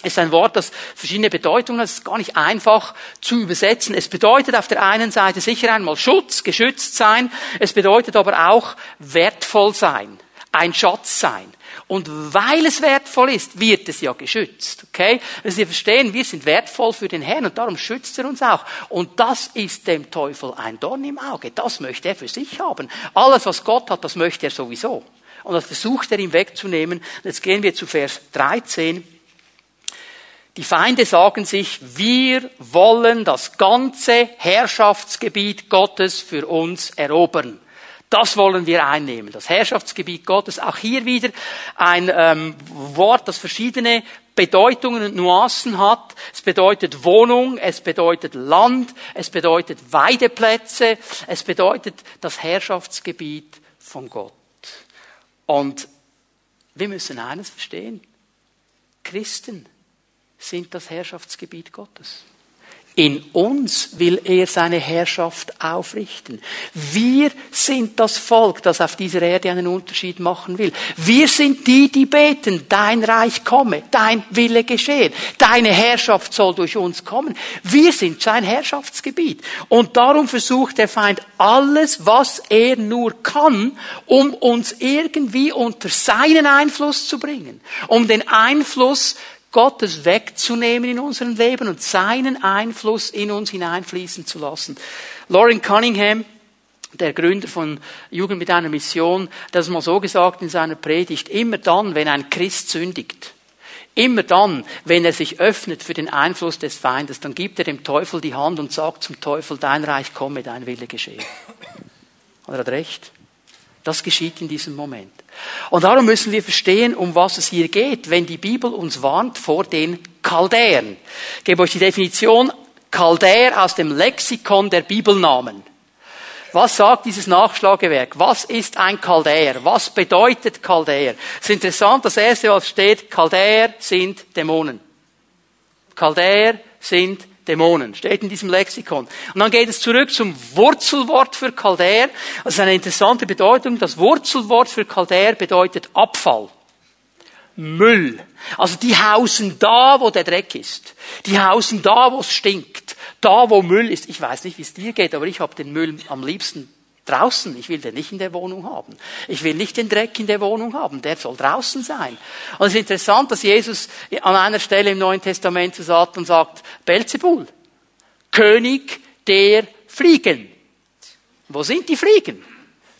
A: ist ein Wort, das verschiedene Bedeutungen hat. Es ist gar nicht einfach zu übersetzen. Es bedeutet auf der einen Seite sicher einmal Schutz, geschützt sein. Es bedeutet aber auch wertvoll sein, ein Schatz sein. Und weil es wertvoll ist, wird es ja geschützt. Okay? Also Sie verstehen, wir sind wertvoll für den Herrn und darum schützt er uns auch. Und das ist dem Teufel ein Dorn im Auge. Das möchte er für sich haben. Alles, was Gott hat, das möchte er sowieso. Und das versucht er ihm wegzunehmen. Jetzt gehen wir zu Vers 13. Die Feinde sagen sich, wir wollen das ganze Herrschaftsgebiet Gottes für uns erobern. Das wollen wir einnehmen. Das Herrschaftsgebiet Gottes. Auch hier wieder ein ähm, Wort, das verschiedene Bedeutungen und Nuancen hat. Es bedeutet Wohnung, es bedeutet Land, es bedeutet Weideplätze, es bedeutet das Herrschaftsgebiet von Gott. Und wir müssen eines verstehen. Christen sind das Herrschaftsgebiet Gottes. In uns will er seine Herrschaft aufrichten. Wir sind das Volk, das auf dieser Erde einen Unterschied machen will. Wir sind die, die beten, dein Reich komme, dein Wille geschehe, deine Herrschaft soll durch uns kommen. Wir sind sein Herrschaftsgebiet. Und darum versucht der Feind alles, was er nur kann, um uns irgendwie unter seinen Einfluss zu bringen, um den Einfluss Gottes wegzunehmen in unserem Leben und seinen Einfluss in uns hineinfließen zu lassen. Lauren Cunningham, der Gründer von Jugend mit einer Mission, hat es mal so gesagt in seiner Predigt, immer dann, wenn ein Christ sündigt, immer dann, wenn er sich öffnet für den Einfluss des Feindes, dann gibt er dem Teufel die Hand und sagt zum Teufel, dein Reich komme, dein Wille geschehe. Und er hat recht. Das geschieht in diesem Moment. Und darum müssen wir verstehen, um was es hier geht, wenn die Bibel uns warnt vor den Chaldäern. Ich gebe euch die Definition Chaldäer aus dem Lexikon der Bibelnamen. Was sagt dieses Nachschlagewerk? Was ist ein Chaldäer? Was bedeutet Chaldäer? Es ist interessant, das erste, was steht, Chaldäer sind Dämonen. Chaldäer sind Dämonen. Steht in diesem Lexikon. Und dann geht es zurück zum Wurzelwort für Chaldäer. Das ist eine interessante Bedeutung. Das Wurzelwort für Chaldäer bedeutet Abfall. Müll. Also die hausen da, wo der Dreck ist. Die hausen da, wo es stinkt. Da, wo Müll ist. Ich weiß nicht, wie es dir geht, aber ich habe den Müll am liebsten Draußen. Ich will den nicht in der Wohnung haben. Ich will nicht den Dreck in der Wohnung haben. Der soll draußen sein. Und es ist interessant, dass Jesus an einer Stelle im Neuen Testament zu Satan sagt, Belzebul, König der Fliegen. Wo sind die Fliegen?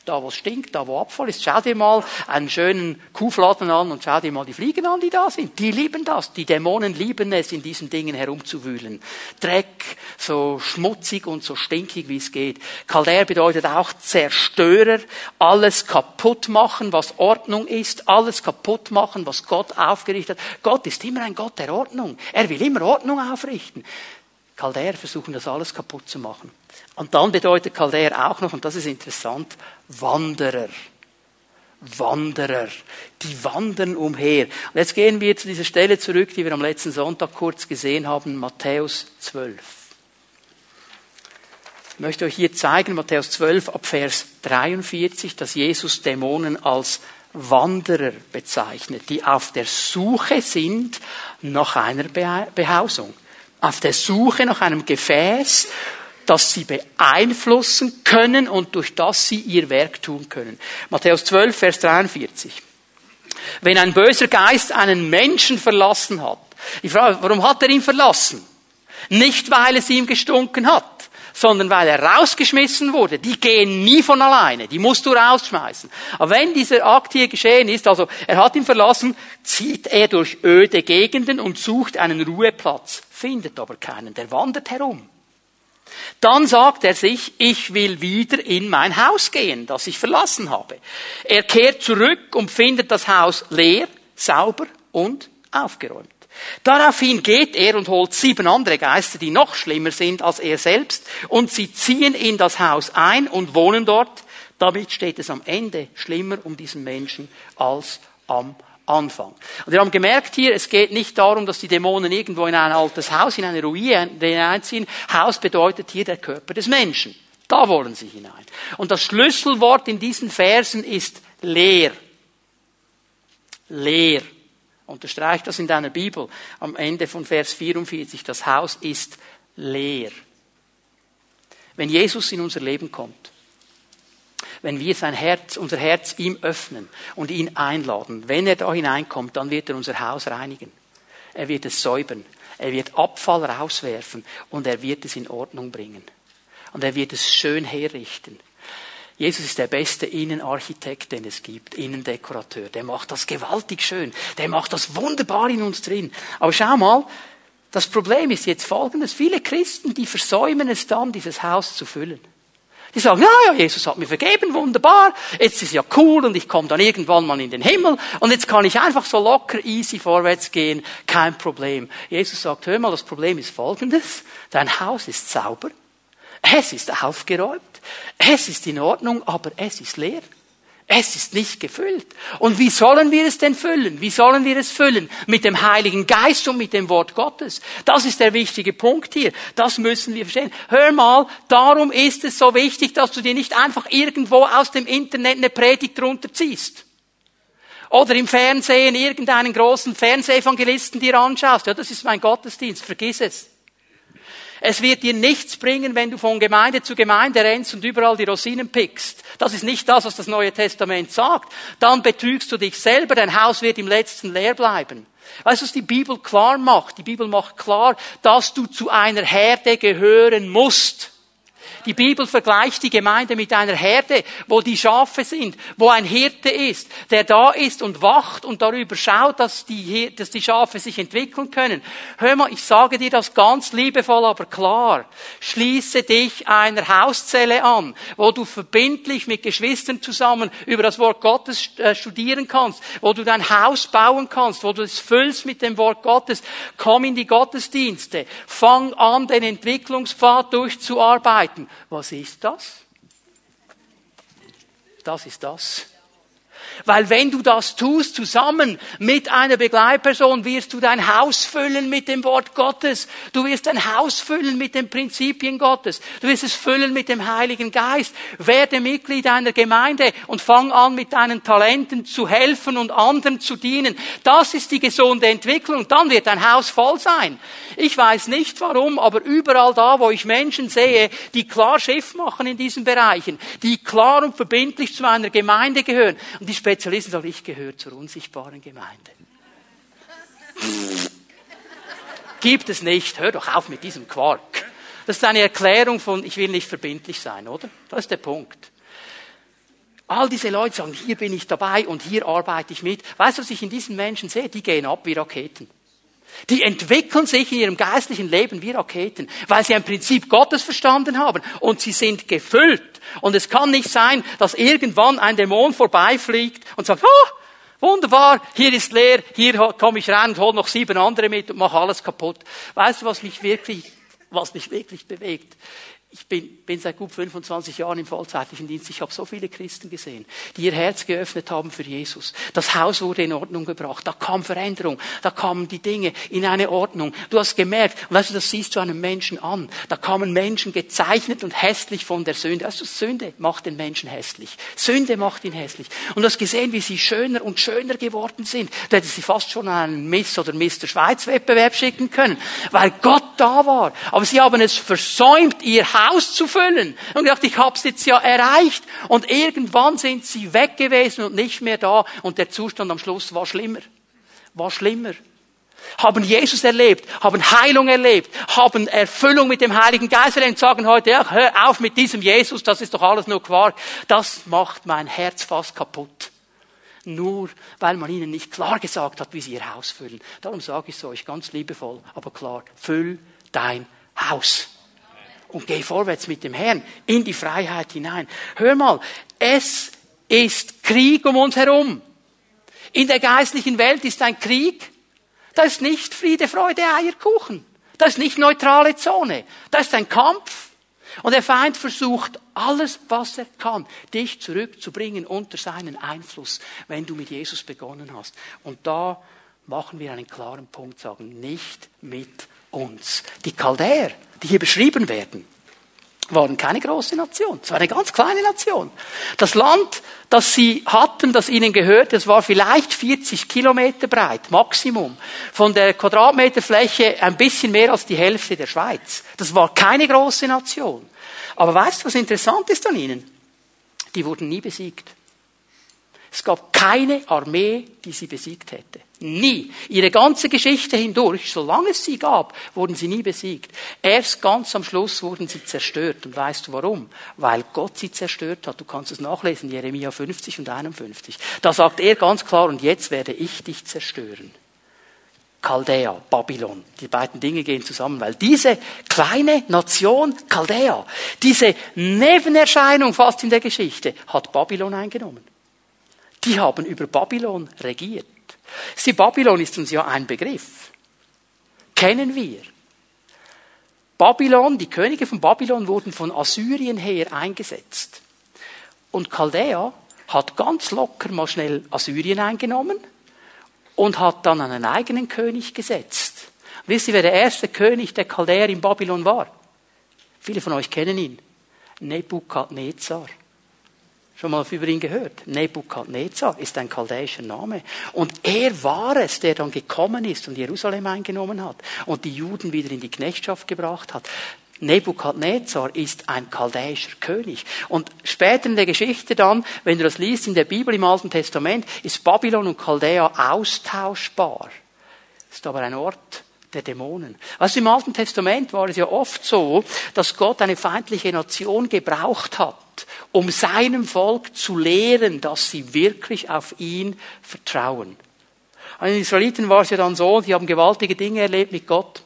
A: Da wo es stinkt, da wo Abfall ist. Schau dir mal einen schönen Kuhfladen an und schau dir mal die Fliegen an, die da sind. Die lieben das. Die Dämonen lieben es, in diesen Dingen herumzuwühlen. Dreck, so schmutzig und so stinkig wie es geht. Kaldär bedeutet auch Zerstörer, alles kaputt machen, was Ordnung ist, alles kaputt machen, was Gott aufgerichtet hat. Gott ist immer ein Gott der Ordnung. Er will immer Ordnung aufrichten. Kaldäer versuchen das alles kaputt zu machen. Und dann bedeutet Kaldäer auch noch, und das ist interessant, Wanderer. Wanderer. Die wandern umher. Und jetzt gehen wir zu dieser Stelle zurück, die wir am letzten Sonntag kurz gesehen haben, Matthäus 12. Ich möchte euch hier zeigen, Matthäus 12 ab Vers 43, dass Jesus Dämonen als Wanderer bezeichnet, die auf der Suche sind nach einer Behausung, auf der Suche nach einem Gefäß, das sie beeinflussen können und durch das sie ihr Werk tun können. Matthäus 12, Vers 43. Wenn ein böser Geist einen Menschen verlassen hat, ich frage, warum hat er ihn verlassen? Nicht, weil es ihm gestunken hat, sondern weil er rausgeschmissen wurde. Die gehen nie von alleine, die musst du rausschmeißen. Aber wenn dieser Akt hier geschehen ist, also er hat ihn verlassen, zieht er durch öde Gegenden und sucht einen Ruheplatz, findet aber keinen, der wandert herum. Dann sagt er sich, ich will wieder in mein Haus gehen, das ich verlassen habe. Er kehrt zurück und findet das Haus leer, sauber und aufgeräumt. Daraufhin geht er und holt sieben andere Geister, die noch schlimmer sind als er selbst, und sie ziehen in das Haus ein und wohnen dort. Damit steht es am Ende schlimmer um diesen Menschen als am Anfang. Und wir haben gemerkt hier, es geht nicht darum, dass die Dämonen irgendwo in ein altes Haus, in eine Ruine hineinziehen. Haus bedeutet hier der Körper des Menschen. Da wollen sie hinein. Und das Schlüsselwort in diesen Versen ist leer. Leer. Unterstreicht das in deiner Bibel am Ende von Vers 44. Das Haus ist leer. Wenn Jesus in unser Leben kommt, wenn wir sein Herz, unser Herz ihm öffnen und ihn einladen, wenn er da hineinkommt, dann wird er unser Haus reinigen. Er wird es säubern. Er wird Abfall rauswerfen und er wird es in Ordnung bringen. Und er wird es schön herrichten. Jesus ist der beste Innenarchitekt, den es gibt, Innendekorateur. Der macht das gewaltig schön. Der macht das wunderbar in uns drin. Aber schau mal, das Problem ist jetzt folgendes. Viele Christen, die versäumen es dann, dieses Haus zu füllen. Die sagen, ja, ja, Jesus hat mir vergeben, wunderbar, jetzt ist ja cool und ich komme dann irgendwann mal in den Himmel. Und jetzt kann ich einfach so locker, easy vorwärts gehen, kein Problem. Jesus sagt, hör mal, das Problem ist folgendes, dein Haus ist sauber, es ist aufgeräumt, es ist in Ordnung, aber es ist leer. Es ist nicht gefüllt. Und wie sollen wir es denn füllen? Wie sollen wir es füllen? Mit dem Heiligen Geist und mit dem Wort Gottes. Das ist der wichtige Punkt hier. Das müssen wir verstehen. Hör mal, darum ist es so wichtig, dass du dir nicht einfach irgendwo aus dem Internet eine Predigt runterziehst. Oder im Fernsehen irgendeinen großen Fernsehevangelisten dir anschaust. Ja, das ist mein Gottesdienst. Vergiss es. Es wird dir nichts bringen, wenn du von Gemeinde zu Gemeinde rennst und überall die Rosinen pickst. Das ist nicht das, was das Neue Testament sagt. Dann betrügst du dich selber, dein Haus wird im letzten leer bleiben. Weißt du, was die Bibel klar macht? Die Bibel macht klar, dass du zu einer Herde gehören musst. Die Bibel vergleicht die Gemeinde mit einer Herde, wo die Schafe sind, wo ein Hirte ist, der da ist und wacht und darüber schaut, dass die, dass die Schafe sich entwickeln können. Hör mal, ich sage dir das ganz liebevoll, aber klar. Schließe dich einer Hauszelle an, wo du verbindlich mit Geschwistern zusammen über das Wort Gottes äh, studieren kannst, wo du dein Haus bauen kannst, wo du es füllst mit dem Wort Gottes. Komm in die Gottesdienste. Fang an, den Entwicklungspfad durchzuarbeiten. Was ist das? Das ist das. Weil wenn du das tust, zusammen mit einer Begleitperson, wirst du dein Haus füllen mit dem Wort Gottes. Du wirst dein Haus füllen mit den Prinzipien Gottes. Du wirst es füllen mit dem Heiligen Geist. Werde Mitglied einer Gemeinde und fang an, mit deinen Talenten zu helfen und anderen zu dienen. Das ist die gesunde Entwicklung. Dann wird dein Haus voll sein. Ich weiß nicht warum, aber überall da, wo ich Menschen sehe, die klar Schiff machen in diesen Bereichen, die klar und verbindlich zu einer Gemeinde gehören, und die Spezialisten sagen, ich gehöre zur unsichtbaren Gemeinde. Gibt es nicht. Hör doch auf mit diesem Quark. Das ist eine Erklärung von, ich will nicht verbindlich sein, oder? Das ist der Punkt. All diese Leute sagen, hier bin ich dabei und hier arbeite ich mit. Weißt du, was ich in diesen Menschen sehe? Die gehen ab wie Raketen. Die entwickeln sich in ihrem geistlichen Leben wie Raketen, weil sie ein Prinzip Gottes verstanden haben und sie sind gefüllt. Und es kann nicht sein, dass irgendwann ein Dämon vorbeifliegt und sagt, oh, wunderbar, hier ist leer, hier komme ich rein und hole noch sieben andere mit und mache alles kaputt. Weißt du, was mich wirklich, was mich wirklich bewegt? Ich bin, bin seit gut 25 Jahren im vollzeitlichen Dienst. Ich habe so viele Christen gesehen, die ihr Herz geöffnet haben für Jesus. Das Haus wurde in Ordnung gebracht. Da kam Veränderung. Da kamen die Dinge in eine Ordnung. Du hast gemerkt, weißt du, das siehst du einem Menschen an. Da kamen Menschen gezeichnet und hässlich von der Sünde. Also Sünde macht den Menschen hässlich. Sünde macht ihn hässlich. Und du hast gesehen, wie sie schöner und schöner geworden sind. Du hättest sie fast schon einen Miss oder Mr. Schweiz Wettbewerb schicken können, weil Gott da war. Aber sie haben es versäumt, ihr Haus auszufüllen. Und gedacht, ich habe es jetzt ja erreicht. Und irgendwann sind sie weg gewesen und nicht mehr da. Und der Zustand am Schluss war schlimmer. War schlimmer. Haben Jesus erlebt, haben Heilung erlebt, haben Erfüllung mit dem Heiligen Geist erlebt und sagen heute, ja, hör auf mit diesem Jesus, das ist doch alles nur Quark. Das macht mein Herz fast kaputt nur weil man ihnen nicht klar gesagt hat, wie sie ihr Haus füllen. Darum sage ich es euch ganz liebevoll, aber klar, füll dein Haus und geh vorwärts mit dem Herrn in die Freiheit hinein. Hör mal, es ist Krieg um uns herum. In der geistlichen Welt ist ein Krieg. Da ist nicht Friede, Freude, Eierkuchen. Da ist nicht neutrale Zone. Da ist ein Kampf. Und der Feind versucht alles, was er kann, dich zurückzubringen unter seinen Einfluss, wenn du mit Jesus begonnen hast. Und da machen wir einen klaren Punkt, sagen, nicht mit uns. Die Chaldäer, die hier beschrieben werden, waren keine große Nation. Es war eine ganz kleine Nation. Das Land, das sie hatten, das ihnen gehört, das war vielleicht 40 Kilometer breit, Maximum. Von der Quadratmeterfläche ein bisschen mehr als die Hälfte der Schweiz. Das war keine große Nation. Aber weißt du, was interessant ist an ihnen? Die wurden nie besiegt. Es gab keine Armee, die sie besiegt hätte. Nie. Ihre ganze Geschichte hindurch, solange es sie gab, wurden sie nie besiegt. Erst ganz am Schluss wurden sie zerstört. Und weißt du warum? Weil Gott sie zerstört hat. Du kannst es nachlesen, Jeremia 50 und 51. Da sagt er ganz klar, und jetzt werde ich dich zerstören. Chaldea, Babylon. Die beiden Dinge gehen zusammen, weil diese kleine Nation Chaldea, diese Nebenerscheinung fast in der Geschichte, hat Babylon eingenommen. Die haben über Babylon regiert. Sie, Babylon ist uns ja ein Begriff. Kennen wir. Babylon, die Könige von Babylon wurden von Assyrien her eingesetzt. Und Chaldea hat ganz locker mal schnell Assyrien eingenommen und hat dann einen eigenen König gesetzt. Wisst ihr, wer der erste König der Chaldäer in Babylon war? Viele von euch kennen ihn. Nebukadnezar. Schon mal über ihn gehört? Nebukadnezar ist ein chaldäischer Name. Und er war es, der dann gekommen ist und Jerusalem eingenommen hat und die Juden wieder in die Knechtschaft gebracht hat. Nebukadnezar ist ein chaldäischer König. Und später in der Geschichte dann, wenn du das liest in der Bibel im Alten Testament, ist Babylon und Chaldea austauschbar. Ist aber ein Ort der Dämonen. Also im Alten Testament war es ja oft so, dass Gott eine feindliche Nation gebraucht hat, um seinem Volk zu lehren, dass sie wirklich auf ihn vertrauen. An den Israeliten war es ja dann so, die haben gewaltige Dinge erlebt mit Gott.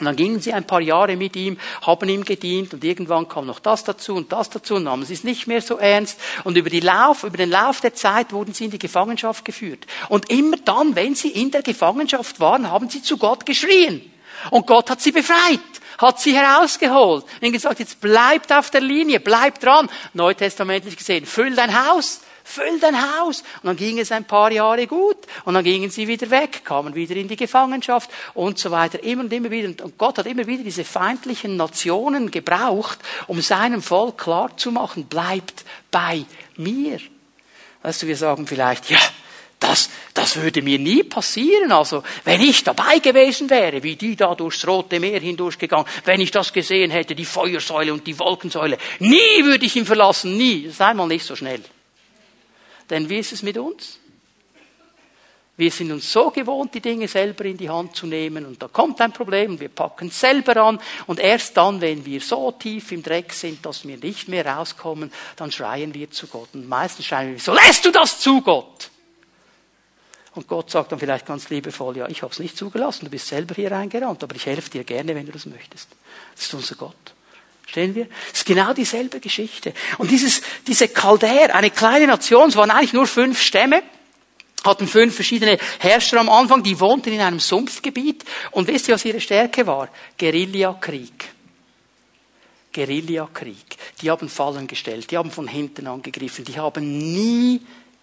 A: Und dann gingen sie ein paar Jahre mit ihm, haben ihm gedient und irgendwann kam noch das dazu und das dazu und nahmen sie es nicht mehr so ernst. Und über, die Lauf, über den Lauf der Zeit wurden sie in die Gefangenschaft geführt. Und immer dann, wenn sie in der Gefangenschaft waren, haben sie zu Gott geschrien. Und Gott hat sie befreit, hat sie herausgeholt. Und gesagt, jetzt bleibt auf der Linie, bleibt dran. Neutestamentlich gesehen, füll dein Haus, Füll dein Haus. Und dann ging es ein paar Jahre gut. Und dann gingen sie wieder weg, kamen wieder in die Gefangenschaft und so weiter. Immer und immer wieder. Und Gott hat immer wieder diese feindlichen Nationen gebraucht, um seinem Volk klarzumachen, bleibt bei mir. Weißt du, wir sagen vielleicht, ja, das, das würde mir nie passieren. Also, wenn ich dabei gewesen wäre, wie die da durchs Rote Meer hindurchgegangen, wenn ich das gesehen hätte, die Feuersäule und die Wolkensäule, nie würde ich ihn verlassen, nie. Sei mal nicht so schnell. Denn wie ist es mit uns? Wir sind uns so gewohnt, die Dinge selber in die Hand zu nehmen und da kommt ein Problem wir packen es selber an und erst dann, wenn wir so tief im Dreck sind, dass wir nicht mehr rauskommen, dann schreien wir zu Gott und meistens schreien wir so, lässt du das zu, Gott? Und Gott sagt dann vielleicht ganz liebevoll, ja, ich habe es nicht zugelassen, du bist selber hier reingerannt, aber ich helfe dir gerne, wenn du das möchtest. Das ist unser Gott. Stehen wir? Es ist genau dieselbe Geschichte. Und dieses, diese Chaldäer, eine kleine Nation, es waren eigentlich nur fünf Stämme, hatten fünf verschiedene Herrscher am Anfang, die wohnten in einem Sumpfgebiet. Und wisst ihr, was ihre Stärke war? Guerillakrieg. Guerillakrieg. Die haben Fallen gestellt, die haben von hinten angegriffen, die haben nie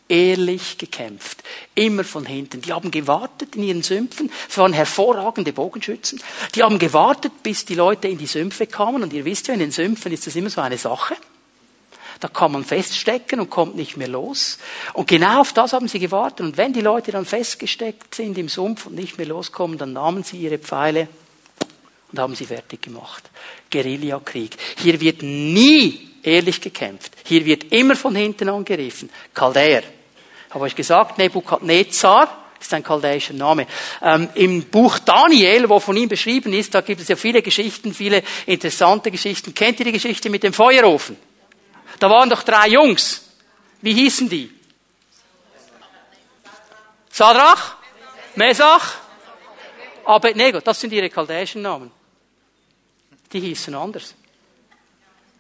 A: ehrlich gekämpft. Immer von hinten. Die haben gewartet in ihren Sümpfen. Es waren hervorragende Bogenschützen. Die haben gewartet, bis die Leute in die Sümpfe kamen. Und ihr wisst ja, in den Sümpfen ist das immer so eine Sache. Da kann man feststecken und kommt nicht mehr los. Und genau auf das haben sie gewartet. Und wenn die Leute dann festgesteckt sind im Sumpf und nicht mehr loskommen, dann nahmen sie ihre Pfeile und haben sie fertig gemacht. Guerillakrieg. Hier wird nie ehrlich gekämpft. Hier wird immer von hinten angegriffen. Chaldäer. Habe euch gesagt, Nebukadnezar ist ein chaldäischer Name. Ähm, Im Buch Daniel, wo von ihm beschrieben ist, da gibt es ja viele Geschichten, viele interessante Geschichten. Kennt ihr die Geschichte mit dem Feuerofen? Da waren doch drei Jungs. Wie hießen die? Sadrach? Mesach? Abednego, das sind ihre chaldäischen Namen. Die hießen anders.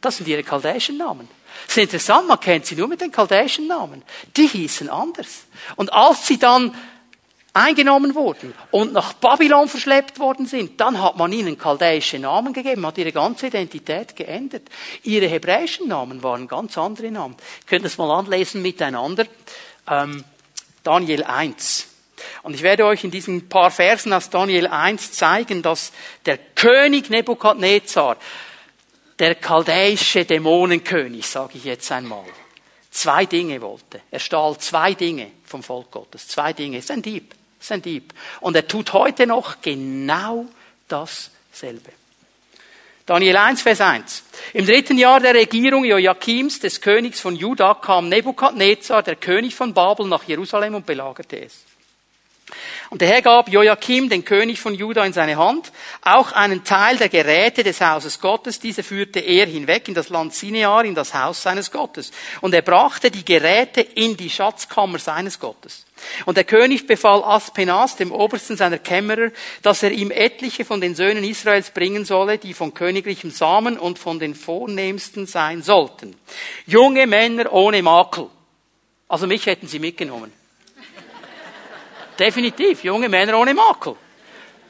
A: Das sind ihre chaldäischen Namen. Das ist interessant, man kennt sie nur mit den chaldäischen Namen. Die hießen anders. Und als sie dann eingenommen wurden und nach Babylon verschleppt worden sind, dann hat man ihnen chaldäische Namen gegeben, hat ihre ganze Identität geändert. Ihre hebräischen Namen waren ganz andere Namen. Ihr könnt das mal anlesen miteinander. Ähm, Daniel 1. Und ich werde euch in diesen paar Versen aus Daniel 1 zeigen, dass der König Nebukadnezar der chaldäische Dämonenkönig, sage ich jetzt einmal, zwei Dinge wollte. Er stahl zwei Dinge vom Volk Gottes. Zwei Dinge. Ist ein Dieb. Ist ein Dieb. Und er tut heute noch genau dasselbe. Daniel 1, Vers 1. Im dritten Jahr der Regierung Joachims, des Königs von Juda, kam Nebukadnezar, der König von Babel, nach Jerusalem und belagerte es. Und der Herr gab Joachim, den König von Juda, in seine Hand, auch einen Teil der Geräte des Hauses Gottes, diese führte er hinweg in das Land Sinear, in das Haus seines Gottes. Und er brachte die Geräte in die Schatzkammer seines Gottes. Und der König befahl Aspenas, dem obersten seiner Kämmerer, dass er ihm etliche von den Söhnen Israels bringen solle, die von königlichem Samen und von den vornehmsten sein sollten. Junge Männer ohne Makel. Also mich hätten sie mitgenommen. Definitiv, junge Männer ohne Makel.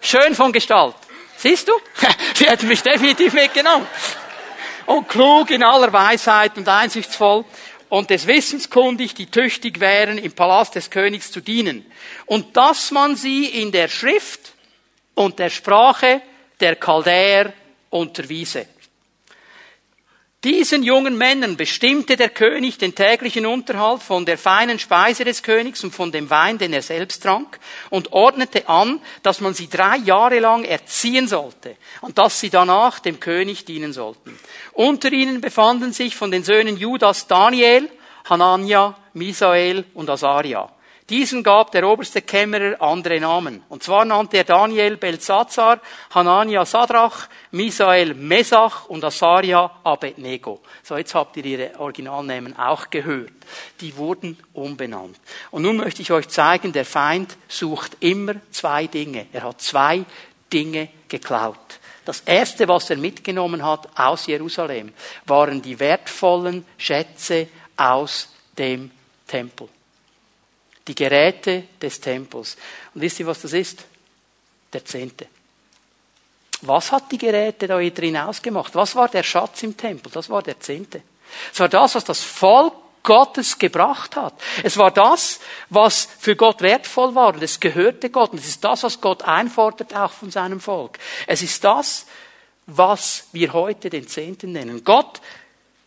A: Schön von Gestalt. Siehst du? Sie hätten mich definitiv mitgenommen. Und klug in aller Weisheit und einsichtsvoll. und des Wissens kundig, die tüchtig wären, im Palast des Königs zu dienen. Und dass man sie in der Schrift und der Sprache der Chaldäer unterwiese. Diesen jungen Männern bestimmte der König den täglichen Unterhalt von der feinen Speise des Königs und von dem Wein, den er selbst trank, und ordnete an, dass man sie drei Jahre lang erziehen sollte und dass sie danach dem König dienen sollten. Unter ihnen befanden sich von den Söhnen Judas Daniel, Hanania, Misael und Asaria. Diesen gab der oberste Kämmerer andere Namen. Und zwar nannte er Daniel Belzazar, Hanania Sadrach, Misael Mesach und Asaria Abednego. So, jetzt habt ihr ihre Originalnamen auch gehört. Die wurden umbenannt. Und nun möchte ich euch zeigen, der Feind sucht immer zwei Dinge. Er hat zwei Dinge geklaut. Das erste, was er mitgenommen hat aus Jerusalem, waren die wertvollen Schätze aus dem Tempel die Geräte des Tempels. Und wisst ihr, was das ist? Der Zehnte. Was hat die Geräte da drin ausgemacht? Was war der Schatz im Tempel? Das war der Zehnte. Es war das, was das Volk Gottes gebracht hat. Es war das, was für Gott wertvoll war und es gehörte Gott und es ist das, was Gott einfordert auch von seinem Volk. Es ist das, was wir heute den Zehnten nennen. Gott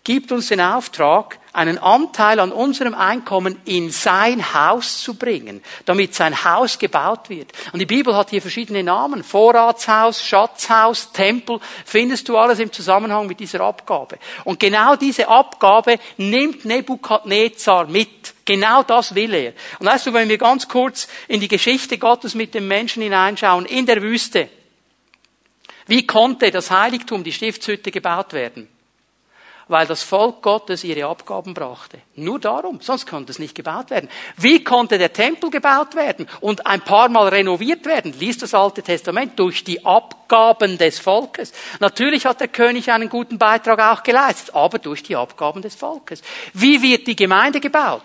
A: gibt uns den Auftrag, einen Anteil an unserem Einkommen in sein Haus zu bringen, damit sein Haus gebaut wird. Und die Bibel hat hier verschiedene Namen. Vorratshaus, Schatzhaus, Tempel, findest du alles im Zusammenhang mit dieser Abgabe. Und genau diese Abgabe nimmt Nebukadnezar mit. Genau das will er. Und weißt du, wenn wir ganz kurz in die Geschichte Gottes mit dem Menschen hineinschauen, in der Wüste, wie konnte das Heiligtum, die Stiftshütte gebaut werden? Weil das Volk Gottes ihre Abgaben brachte. Nur darum, sonst konnte es nicht gebaut werden. Wie konnte der Tempel gebaut werden und ein paar Mal renoviert werden? Lies das Alte Testament durch die Abgaben des Volkes. Natürlich hat der König einen guten Beitrag auch geleistet, aber durch die Abgaben des Volkes. Wie wird die Gemeinde gebaut?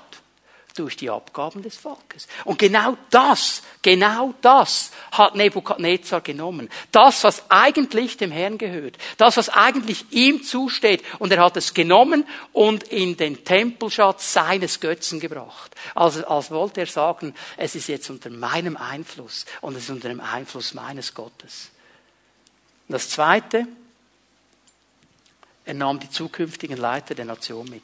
A: Durch die Abgaben des Volkes. Und genau das, genau das hat Nebukadnezar genommen. Das, was eigentlich dem Herrn gehört. Das, was eigentlich ihm zusteht. Und er hat es genommen und in den Tempelschatz seines Götzen gebracht. Also, als wollte er sagen, es ist jetzt unter meinem Einfluss und es ist unter dem Einfluss meines Gottes. Und das zweite, er nahm die zukünftigen Leiter der Nation mit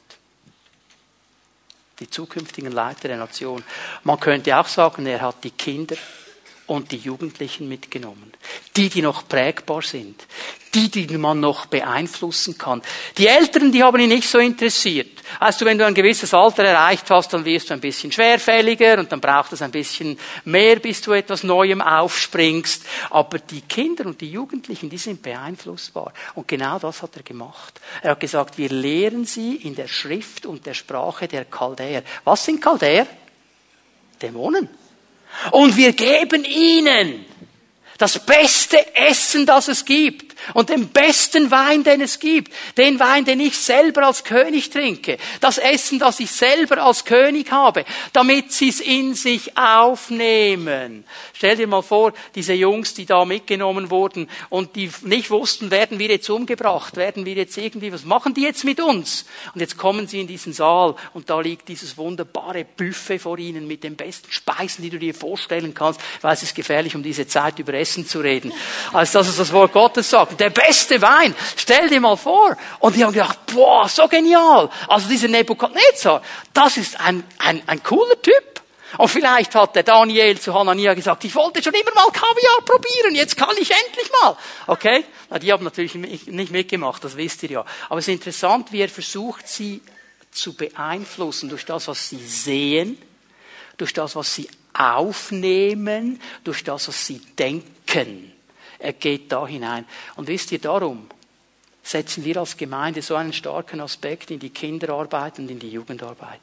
A: die zukünftigen Leiter der Nation. Man könnte auch sagen, er hat die Kinder und die Jugendlichen mitgenommen. Die, die noch prägbar sind. Die, die man noch beeinflussen kann. Die Älteren, die haben ihn nicht so interessiert. Weißt du, wenn du ein gewisses Alter erreicht hast, dann wirst du ein bisschen schwerfälliger und dann braucht es ein bisschen mehr, bis du etwas Neuem aufspringst. Aber die Kinder und die Jugendlichen, die sind beeinflussbar. Und genau das hat er gemacht. Er hat gesagt, wir lehren sie in der Schrift und der Sprache der Chaldäer. Was sind Chaldäer? Dämonen. Und wir geben ihnen das beste Essen, das es gibt und den besten Wein, den es gibt, den Wein, den ich selber als König trinke, das Essen, das ich selber als König habe, damit sie es in sich aufnehmen. Stell dir mal vor, diese Jungs, die da mitgenommen wurden und die nicht wussten, werden wir jetzt umgebracht, werden wir jetzt irgendwie, was machen die jetzt mit uns? Und jetzt kommen sie in diesen Saal und da liegt dieses wunderbare Buffet vor ihnen mit den besten Speisen, die du dir vorstellen kannst, weil es ist gefährlich, um diese Zeit über Essen zu reden, als dass es das Wort Gottes sagt der beste Wein. Stell dir mal vor. Und die haben gedacht, boah, so genial. Also dieser Nebukadnezar, das ist ein, ein, ein cooler Typ. Und vielleicht hat der Daniel zu Hanania gesagt, ich wollte schon immer mal Kaviar probieren, jetzt kann ich endlich mal. Okay? Na, die haben natürlich nicht mitgemacht, das wisst ihr ja. Aber es ist interessant, wie er versucht, sie zu beeinflussen durch das, was sie sehen, durch das, was sie aufnehmen, durch das, was sie denken. Er geht da hinein. Und wisst ihr, darum setzen wir als Gemeinde so einen starken Aspekt in die Kinderarbeit und in die Jugendarbeit.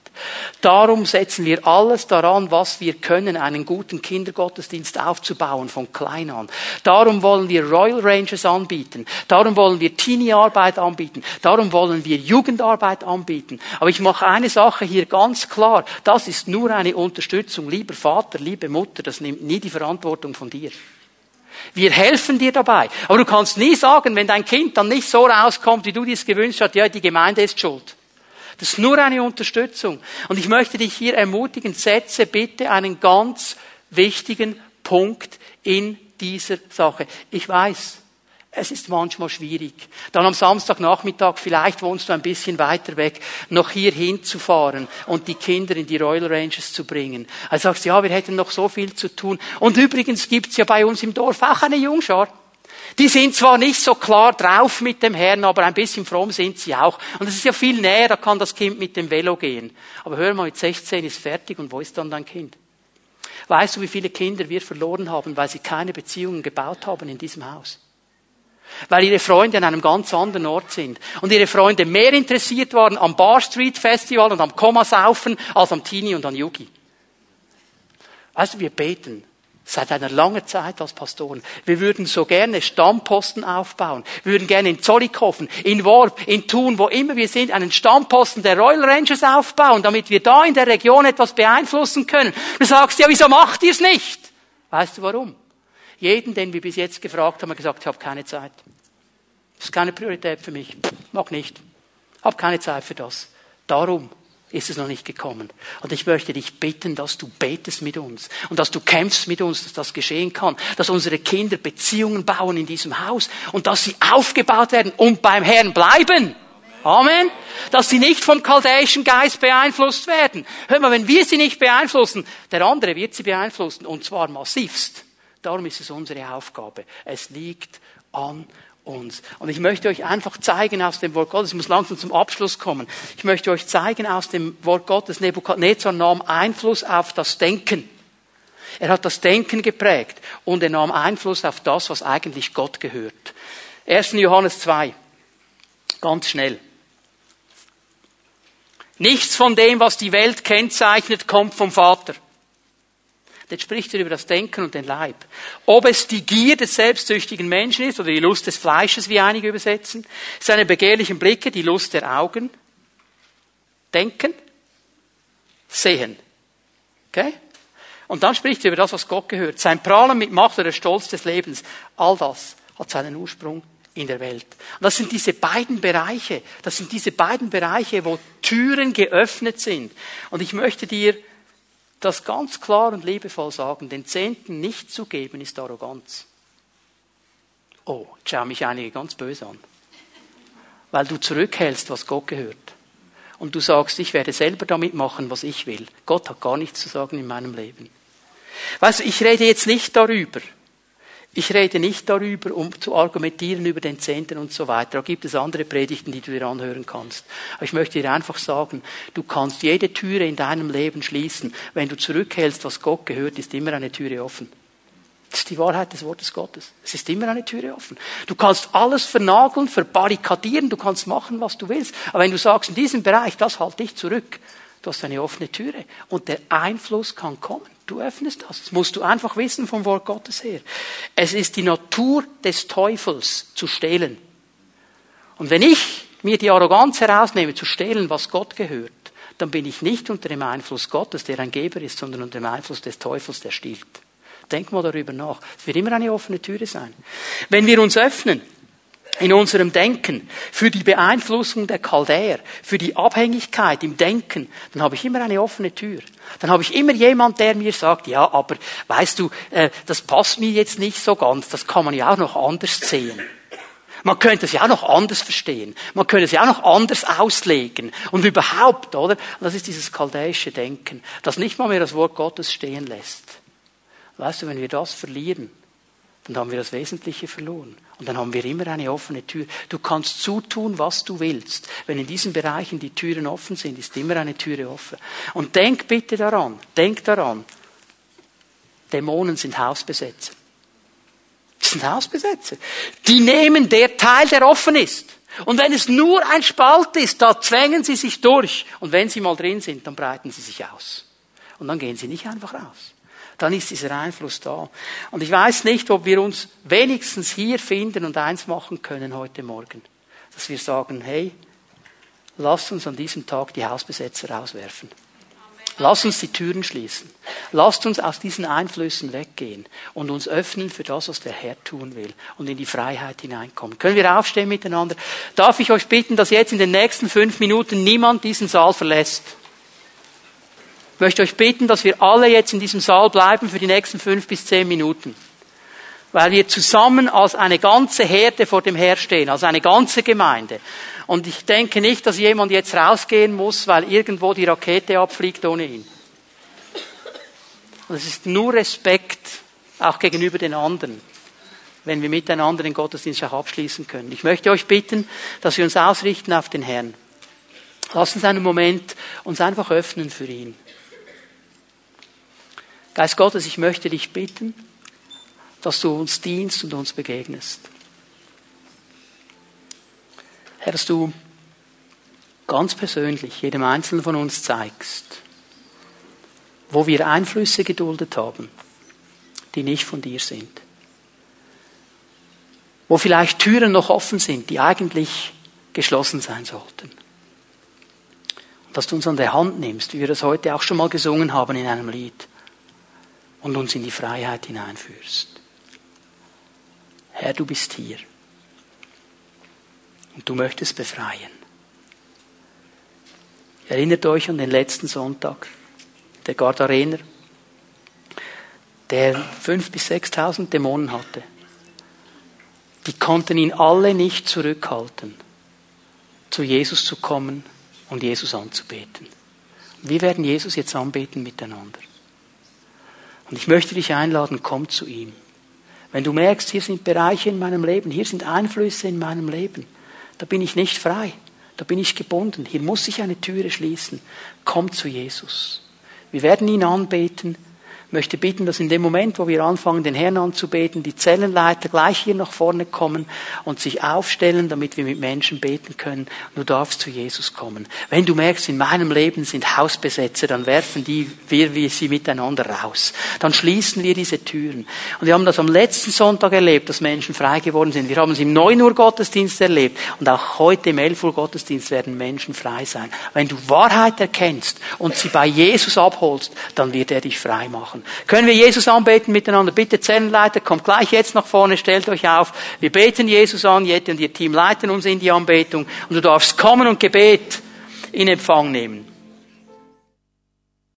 A: Darum setzen wir alles daran, was wir können, einen guten Kindergottesdienst aufzubauen von klein an. Darum wollen wir Royal Rangers anbieten. Darum wollen wir Teenie-Arbeit anbieten. Darum wollen wir Jugendarbeit anbieten. Aber ich mache eine Sache hier ganz klar. Das ist nur eine Unterstützung. Lieber Vater, liebe Mutter, das nimmt nie die Verantwortung von dir. Wir helfen dir dabei. Aber du kannst nie sagen, wenn dein Kind dann nicht so rauskommt, wie du dir es gewünscht hast, ja, die Gemeinde ist schuld. Das ist nur eine Unterstützung. Und ich möchte dich hier ermutigen, setze bitte einen ganz wichtigen Punkt in dieser Sache. Ich weiß, es ist manchmal schwierig. Dann am Samstagnachmittag, vielleicht wohnst du ein bisschen weiter weg, noch hier hinzufahren und die Kinder in die Royal Ranges zu bringen. Also sagst ja, wir hätten noch so viel zu tun. Und übrigens gibt's ja bei uns im Dorf auch eine Jungschar. Die sind zwar nicht so klar drauf mit dem Herrn, aber ein bisschen fromm sind sie auch. Und es ist ja viel näher, da kann das Kind mit dem Velo gehen. Aber hör mal, mit 16 ist fertig und wo ist dann dein Kind? Weißt du, wie viele Kinder wir verloren haben, weil sie keine Beziehungen gebaut haben in diesem Haus? Weil ihre Freunde an einem ganz anderen Ort sind. Und ihre Freunde mehr interessiert waren am Bar Street Festival und am Kommasaufen als am Teenie und an Yugi. Weißt du, wir beten seit einer langen Zeit als Pastoren. Wir würden so gerne Stammposten aufbauen. Wir würden gerne in Zollikofen, in Worp, in Thun, wo immer wir sind, einen Stammposten der Royal Rangers aufbauen, damit wir da in der Region etwas beeinflussen können. Du sagst, ja, wieso macht ihr es nicht? Weißt du warum? Jeden, den wir bis jetzt gefragt haben, hat gesagt, ich habe keine Zeit. Das ist keine Priorität für mich. Mag nicht. Hab keine Zeit für das. Darum ist es noch nicht gekommen. Und ich möchte dich bitten, dass du betest mit uns und dass du kämpfst mit uns, dass das geschehen kann, dass unsere Kinder Beziehungen bauen in diesem Haus und dass sie aufgebaut werden und beim Herrn bleiben. Amen. Dass sie nicht vom chaldäischen Geist beeinflusst werden. Hör mal, wenn wir sie nicht beeinflussen, der andere wird sie beeinflussen und zwar massivst. Darum ist es unsere Aufgabe. Es liegt an uns. Und ich möchte euch einfach zeigen aus dem Wort Gottes, ich muss langsam zum Abschluss kommen, ich möchte euch zeigen aus dem Wort Gottes, Nebukadnezar nahm Einfluss auf das Denken. Er hat das Denken geprägt und er nahm Einfluss auf das, was eigentlich Gott gehört. 1. Johannes 2. Ganz schnell. Nichts von dem, was die Welt kennzeichnet, kommt vom Vater. Jetzt spricht er über das Denken und den Leib. Ob es die Gier des selbstsüchtigen Menschen ist oder die Lust des Fleisches, wie einige übersetzen, seine begehrlichen Blicke, die Lust der Augen. Denken, sehen. Okay? Und dann spricht er über das, was Gott gehört. Sein Prahlen mit Macht oder der Stolz des Lebens. All das hat seinen Ursprung in der Welt. Und das sind diese beiden Bereiche. Das sind diese beiden Bereiche, wo Türen geöffnet sind. Und ich möchte dir das ganz klar und liebevoll sagen, den Zehnten nicht zu geben, ist Arroganz. Oh, jetzt schauen mich einige ganz böse an. Weil du zurückhältst, was Gott gehört. Und du sagst, ich werde selber damit machen, was ich will. Gott hat gar nichts zu sagen in meinem Leben. Weißt du, ich rede jetzt nicht darüber, ich rede nicht darüber, um zu argumentieren über den Zehnten und so weiter. Da gibt es andere Predigten, die du dir anhören kannst. Aber ich möchte dir einfach sagen, du kannst jede Türe in deinem Leben schließen. Wenn du zurückhältst, was Gott gehört, ist immer eine Türe offen. Das ist die Wahrheit des Wortes Gottes. Es ist immer eine Türe offen. Du kannst alles vernageln, verbarrikadieren, du kannst machen, was du willst. Aber wenn du sagst, in diesem Bereich, das halte ich zurück, du hast eine offene Türe. Und der Einfluss kann kommen. Du öffnest das. Das musst du einfach wissen vom Wort Gottes her. Es ist die Natur des Teufels zu stehlen. Und wenn ich mir die Arroganz herausnehme, zu stehlen, was Gott gehört, dann bin ich nicht unter dem Einfluss Gottes, der ein Geber ist, sondern unter dem Einfluss des Teufels, der stiehlt. Denk mal darüber nach. Es wird immer eine offene Türe sein. Wenn wir uns öffnen, in unserem Denken, für die Beeinflussung der Chaldäer, für die Abhängigkeit im Denken, dann habe ich immer eine offene Tür. Dann habe ich immer jemand, der mir sagt, ja, aber weißt du, äh, das passt mir jetzt nicht so ganz, das kann man ja auch noch anders sehen. Man könnte es ja auch noch anders verstehen. Man könnte es ja auch noch anders auslegen. Und überhaupt, oder? das ist dieses chaldäische Denken, das nicht mal mehr das Wort Gottes stehen lässt. Weißt du, wenn wir das verlieren, dann haben wir das Wesentliche verloren. Und dann haben wir immer eine offene Tür. Du kannst zutun, was du willst. Wenn in diesen Bereichen die Türen offen sind, ist immer eine Türe offen. Und denk bitte daran, denk daran, Dämonen sind Hausbesetzer. Das sind Hausbesetzer. Die nehmen der Teil, der offen ist. Und wenn es nur ein Spalt ist, da zwängen sie sich durch. Und wenn sie mal drin sind, dann breiten sie sich aus. Und dann gehen sie nicht einfach raus dann ist dieser Einfluss da. Und ich weiß nicht, ob wir uns wenigstens hier finden und eins machen können heute Morgen. Dass wir sagen, hey, lass uns an diesem Tag die Hausbesetzer rauswerfen. Lass uns die Türen schließen. Lasst uns aus diesen Einflüssen weggehen und uns öffnen für das, was der Herr tun will und in die Freiheit hineinkommen. Können wir aufstehen miteinander? Darf ich euch bitten, dass jetzt in den nächsten fünf Minuten niemand diesen Saal verlässt? Ich möchte euch bitten, dass wir alle jetzt in diesem Saal bleiben für die nächsten fünf bis zehn Minuten. Weil wir zusammen als eine ganze Herde vor dem Herr stehen, als eine ganze Gemeinde. Und ich denke nicht, dass jemand jetzt rausgehen muss, weil irgendwo die Rakete abfliegt ohne ihn. Und es ist nur Respekt, auch gegenüber den anderen, wenn wir miteinander den Gottesdienst auch abschließen können. Ich möchte euch bitten, dass wir uns ausrichten auf den Herrn. Lass uns einen Moment uns einfach öffnen für ihn. Geist Gottes, ich möchte dich bitten, dass du uns dienst und uns begegnest. Herr, dass du ganz persönlich jedem Einzelnen von uns zeigst, wo wir Einflüsse geduldet haben, die nicht von dir sind. Wo vielleicht Türen noch offen sind, die eigentlich geschlossen sein sollten. Und dass du uns an der Hand nimmst, wie wir das heute auch schon mal gesungen haben in einem Lied, und uns in die Freiheit hineinführst. Herr, du bist hier und du möchtest befreien. Erinnert euch an den letzten Sonntag, der Gardarener, der fünf bis sechstausend Dämonen hatte. Die konnten ihn alle nicht zurückhalten, zu Jesus zu kommen und Jesus anzubeten. Wir werden Jesus jetzt anbeten miteinander. Und ich möchte dich einladen, komm zu ihm. Wenn du merkst, hier sind Bereiche in meinem Leben, hier sind Einflüsse in meinem Leben, da bin ich nicht frei. Da bin ich gebunden. Hier muss ich eine Türe schließen. Komm zu Jesus. Wir werden ihn anbeten möchte bitten, dass in dem Moment, wo wir anfangen, den Herrn anzubeten, die Zellenleiter gleich hier nach vorne kommen und sich aufstellen, damit wir mit Menschen beten können. Du darfst zu Jesus kommen. Wenn du merkst, in meinem Leben sind Hausbesetzer, dann werfen die, wir, wir sie miteinander raus. Dann schließen wir diese Türen. Und wir haben das am letzten Sonntag erlebt, dass Menschen frei geworden sind. Wir haben es im 9 Uhr Gottesdienst erlebt. Und auch heute im 11 Uhr Gottesdienst werden Menschen frei sein. Wenn du Wahrheit erkennst und sie bei Jesus abholst, dann wird er dich frei machen machen. Können wir Jesus anbeten miteinander? Bitte Zellenleiter, kommt gleich jetzt nach vorne, stellt euch auf. Wir beten Jesus an, Jette und ihr Team leiten uns in die Anbetung und du darfst kommen und Gebet in Empfang nehmen.